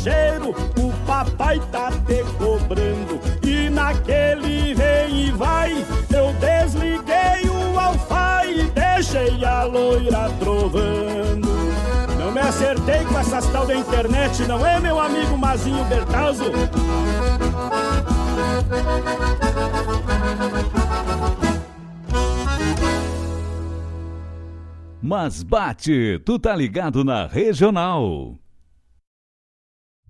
Bolicheiro, o papai tá te cobrando. E naquele vem e vai, eu desliguei o alfa e deixei a loira trovando. Não me acertei com essas tal da internet, não é meu amigo Mazinho Bertazzo? Mas bate, tu tá ligado na regional.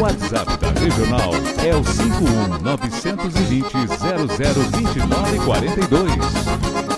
WhatsApp da Regional é o 51 920 0029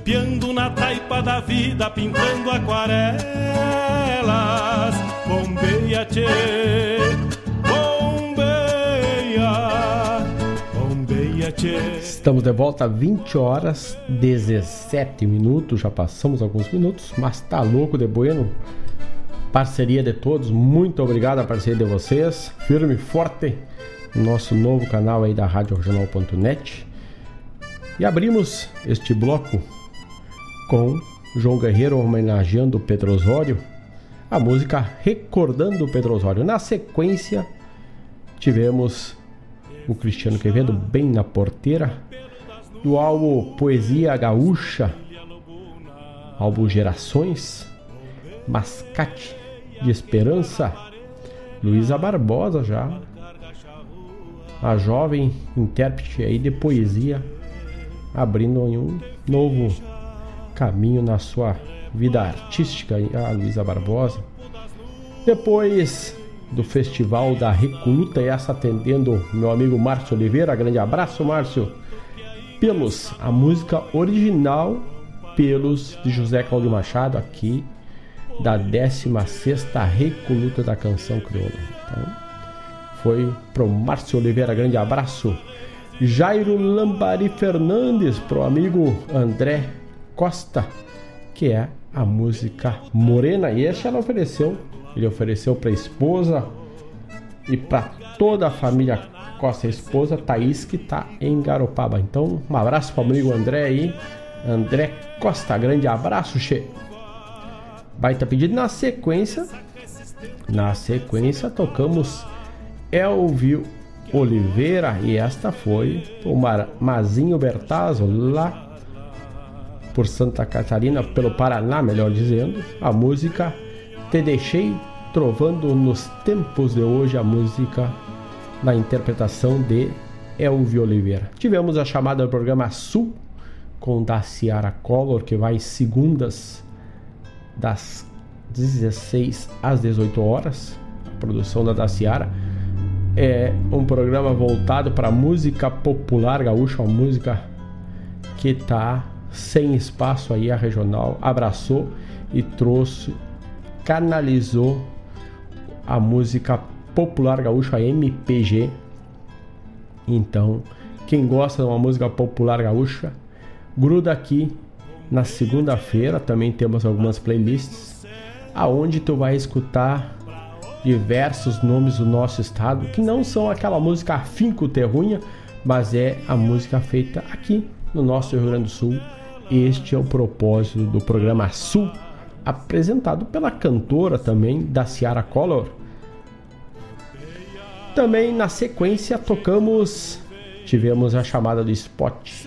Golpeando na taipa da vida, pintando aquarelas. Bombeia, tchê, bombeia, bombeia, tchê. Estamos de volta a 20 horas 17 minutos, já passamos alguns minutos, mas tá louco de bueno. Parceria de todos, muito obrigado a parceria de vocês, firme e forte, nosso novo canal aí da Rádio Regional.net. E abrimos este bloco com João Guerreiro homenageando Pedro Osório, a música Recordando Pedro Osório. Na sequência, tivemos o Cristiano Quevedo bem na porteira, do álbum Poesia Gaúcha, álbum Gerações, Mascate de Esperança, Luísa Barbosa já, a jovem intérprete aí de poesia, abrindo um novo caminho na sua vida artística, a Luísa Barbosa. Depois do Festival da Recoluta, e essa atendendo meu amigo Márcio Oliveira, grande abraço Márcio pelos, a música original pelos de José Cláudio Machado aqui da 16 Recoluta da Canção Crioula. Então, foi pro Márcio Oliveira, grande abraço. Jairo Lambari Fernandes, pro amigo André Costa, que é a música Morena. E essa ela ofereceu, ele ofereceu para a esposa e para toda a família Costa, a esposa Thaís, que está em Garopaba. Então, um abraço para o amigo André aí. André Costa, grande abraço, Che. Baita pedido. Na sequência, na sequência, tocamos Elvio Oliveira e esta foi o Mazinho Bertazzo lá por Santa Catarina, pelo Paraná, melhor dizendo, a música Te Deixei Trovando nos Tempos de Hoje, a música na interpretação de Elvio Oliveira. Tivemos a chamada do programa Sul com Daciara Collor, que vai segundas das 16 às 18 horas. A produção da Daciara é um programa voltado para música popular gaúcha, uma música que está sem espaço aí a regional abraçou e trouxe, canalizou a música popular gaúcha MPG. Então, quem gosta de uma música popular gaúcha, gruda aqui na segunda-feira. Também temos algumas playlists aonde tu vai escutar diversos nomes do nosso estado que não são aquela música afinco terrunha, mas é a música feita aqui no nosso Rio Grande do Sul. Este é o propósito do programa Sul, apresentado pela cantora também da Ciara Collor, também na sequência tocamos, tivemos a chamada do spot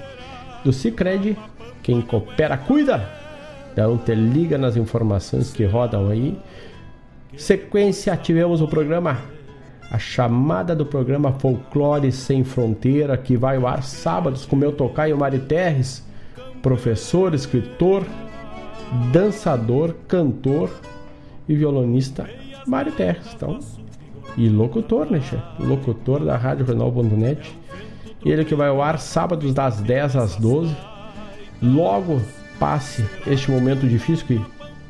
do Cicred, quem coopera cuida. Então te liga nas informações que rodam aí. Sequência, tivemos o programa, a chamada do programa Folclore Sem Fronteira, que vai ao ar sábados com meu tocaio Mari Terres, professor, escritor, dançador, cantor e violonista Mari Terres. Então, e locutor, né, che? Locutor da Rádio Renal.net. Ele que vai ao ar sábados das 10 às 12. Logo passe este momento difícil que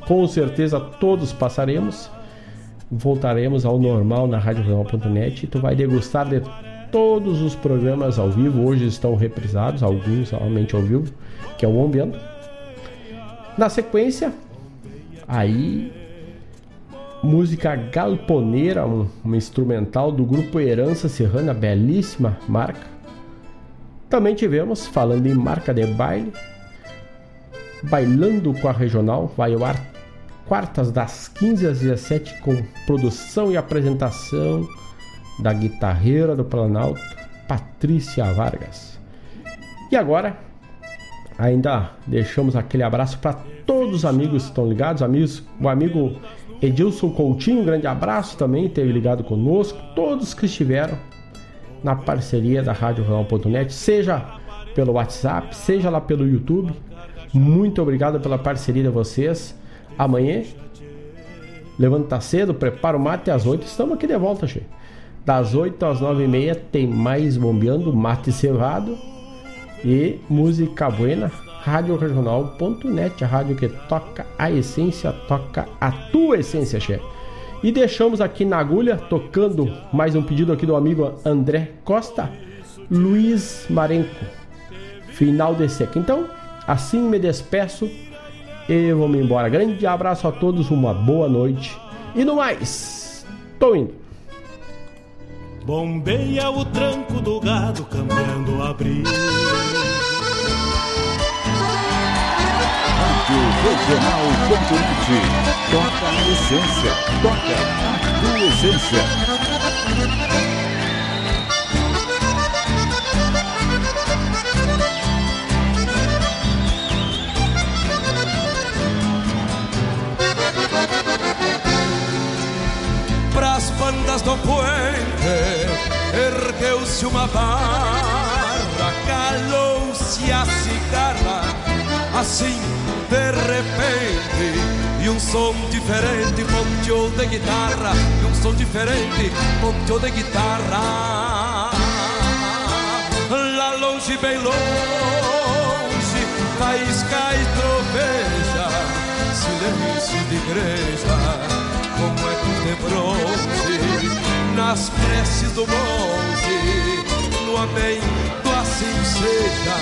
com certeza todos passaremos. voltaremos ao normal na RádioJornal.net e tu vai degustar de todos os programas ao vivo. Hoje estão reprisados, alguns realmente ao vivo, que é o Bombeando. Na sequência, aí música galponeira, um, uma instrumental do grupo Herança Serrana, belíssima marca. Também tivemos, falando em marca de baile, Bailando com a Regional, vai ao ar quartas das 15 às 17 com produção e apresentação da guitarreira do Planalto, Patrícia Vargas. E agora, ainda deixamos aquele abraço para todos os amigos que estão ligados, amigos, o amigo Edilson Coutinho, um grande abraço também, teve ligado conosco, todos que estiveram na parceria da Rádio Rural.net, seja pelo WhatsApp, seja lá pelo YouTube. Muito obrigado pela parceria de vocês. Amanhã, levanta cedo, prepara o mate às 8, estamos aqui de volta, cheio. Das 8 às 9 e meia tem mais bombeando, mate cevado e música buena, radioregional.net, a rádio que toca a essência, toca a tua essência, chefe. E deixamos aqui na agulha, tocando mais um pedido aqui do amigo André Costa, Luiz Marenco, final de seca. Então, assim me despeço e vou me embora. Grande abraço a todos, uma boa noite. E no mais, tô indo. Bombeia o tranco do gado, cambiando o abrigo. Regional.net Toca a essência, toca a tua essência. Do puente ergueu-se uma barra, calou-se a cigarra, assim de repente e um som diferente ponteou de guitarra e um som diferente ponteou de guitarra. Lá longe bem longe faísca e troveja silêncio de igreja como ecos de bronze nas preces do monte no amém do assim seja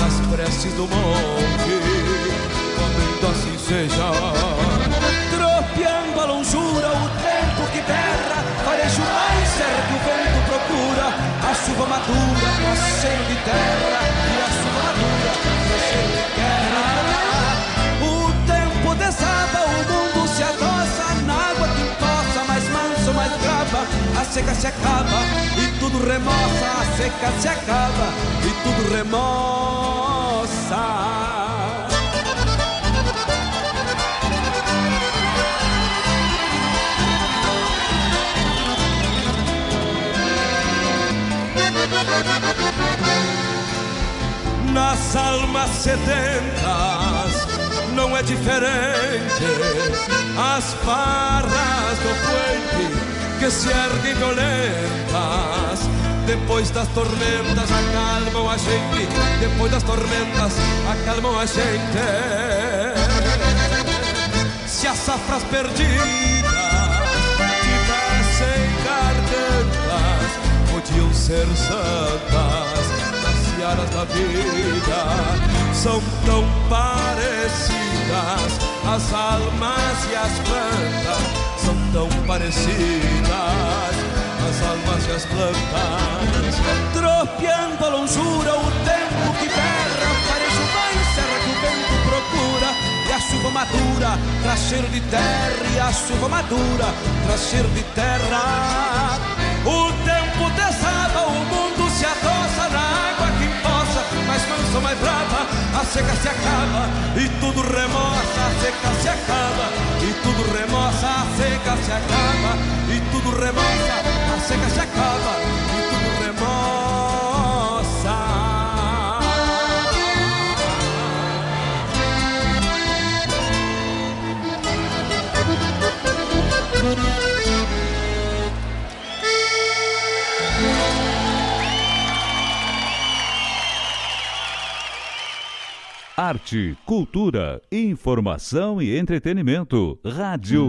nas preces do monte quando assim seja. Tropeando a longura, o tempo que berra, farejo mais certo que o vento procura. A chuva madura, no cheiro de terra, e a chuva seca se acaba e tudo remoça, a seca se acaba e tudo remoça. nas almas sedentas não é diferente. As farras do puente que se erguem violentas. Depois das tormentas acalmam a gente. Depois das tormentas acalmam a gente. Se as safras perdidas tivessem gargantas, podiam ser santas searas da vida são tão parecidas. As almas e as plantas são tão parecidas. As almas e as plantas tropeando a longura, o tempo que berra parece uma serra que o vento procura. E a chuva madura traz cheiro de terra, e a chuva madura traz cheiro de terra. O a seca se acaba e tudo remoça, a seca se acaba e tudo remoça, a seca se acaba e tudo remoça, a seca se acaba arte, cultura, informação e entretenimento. Rádio.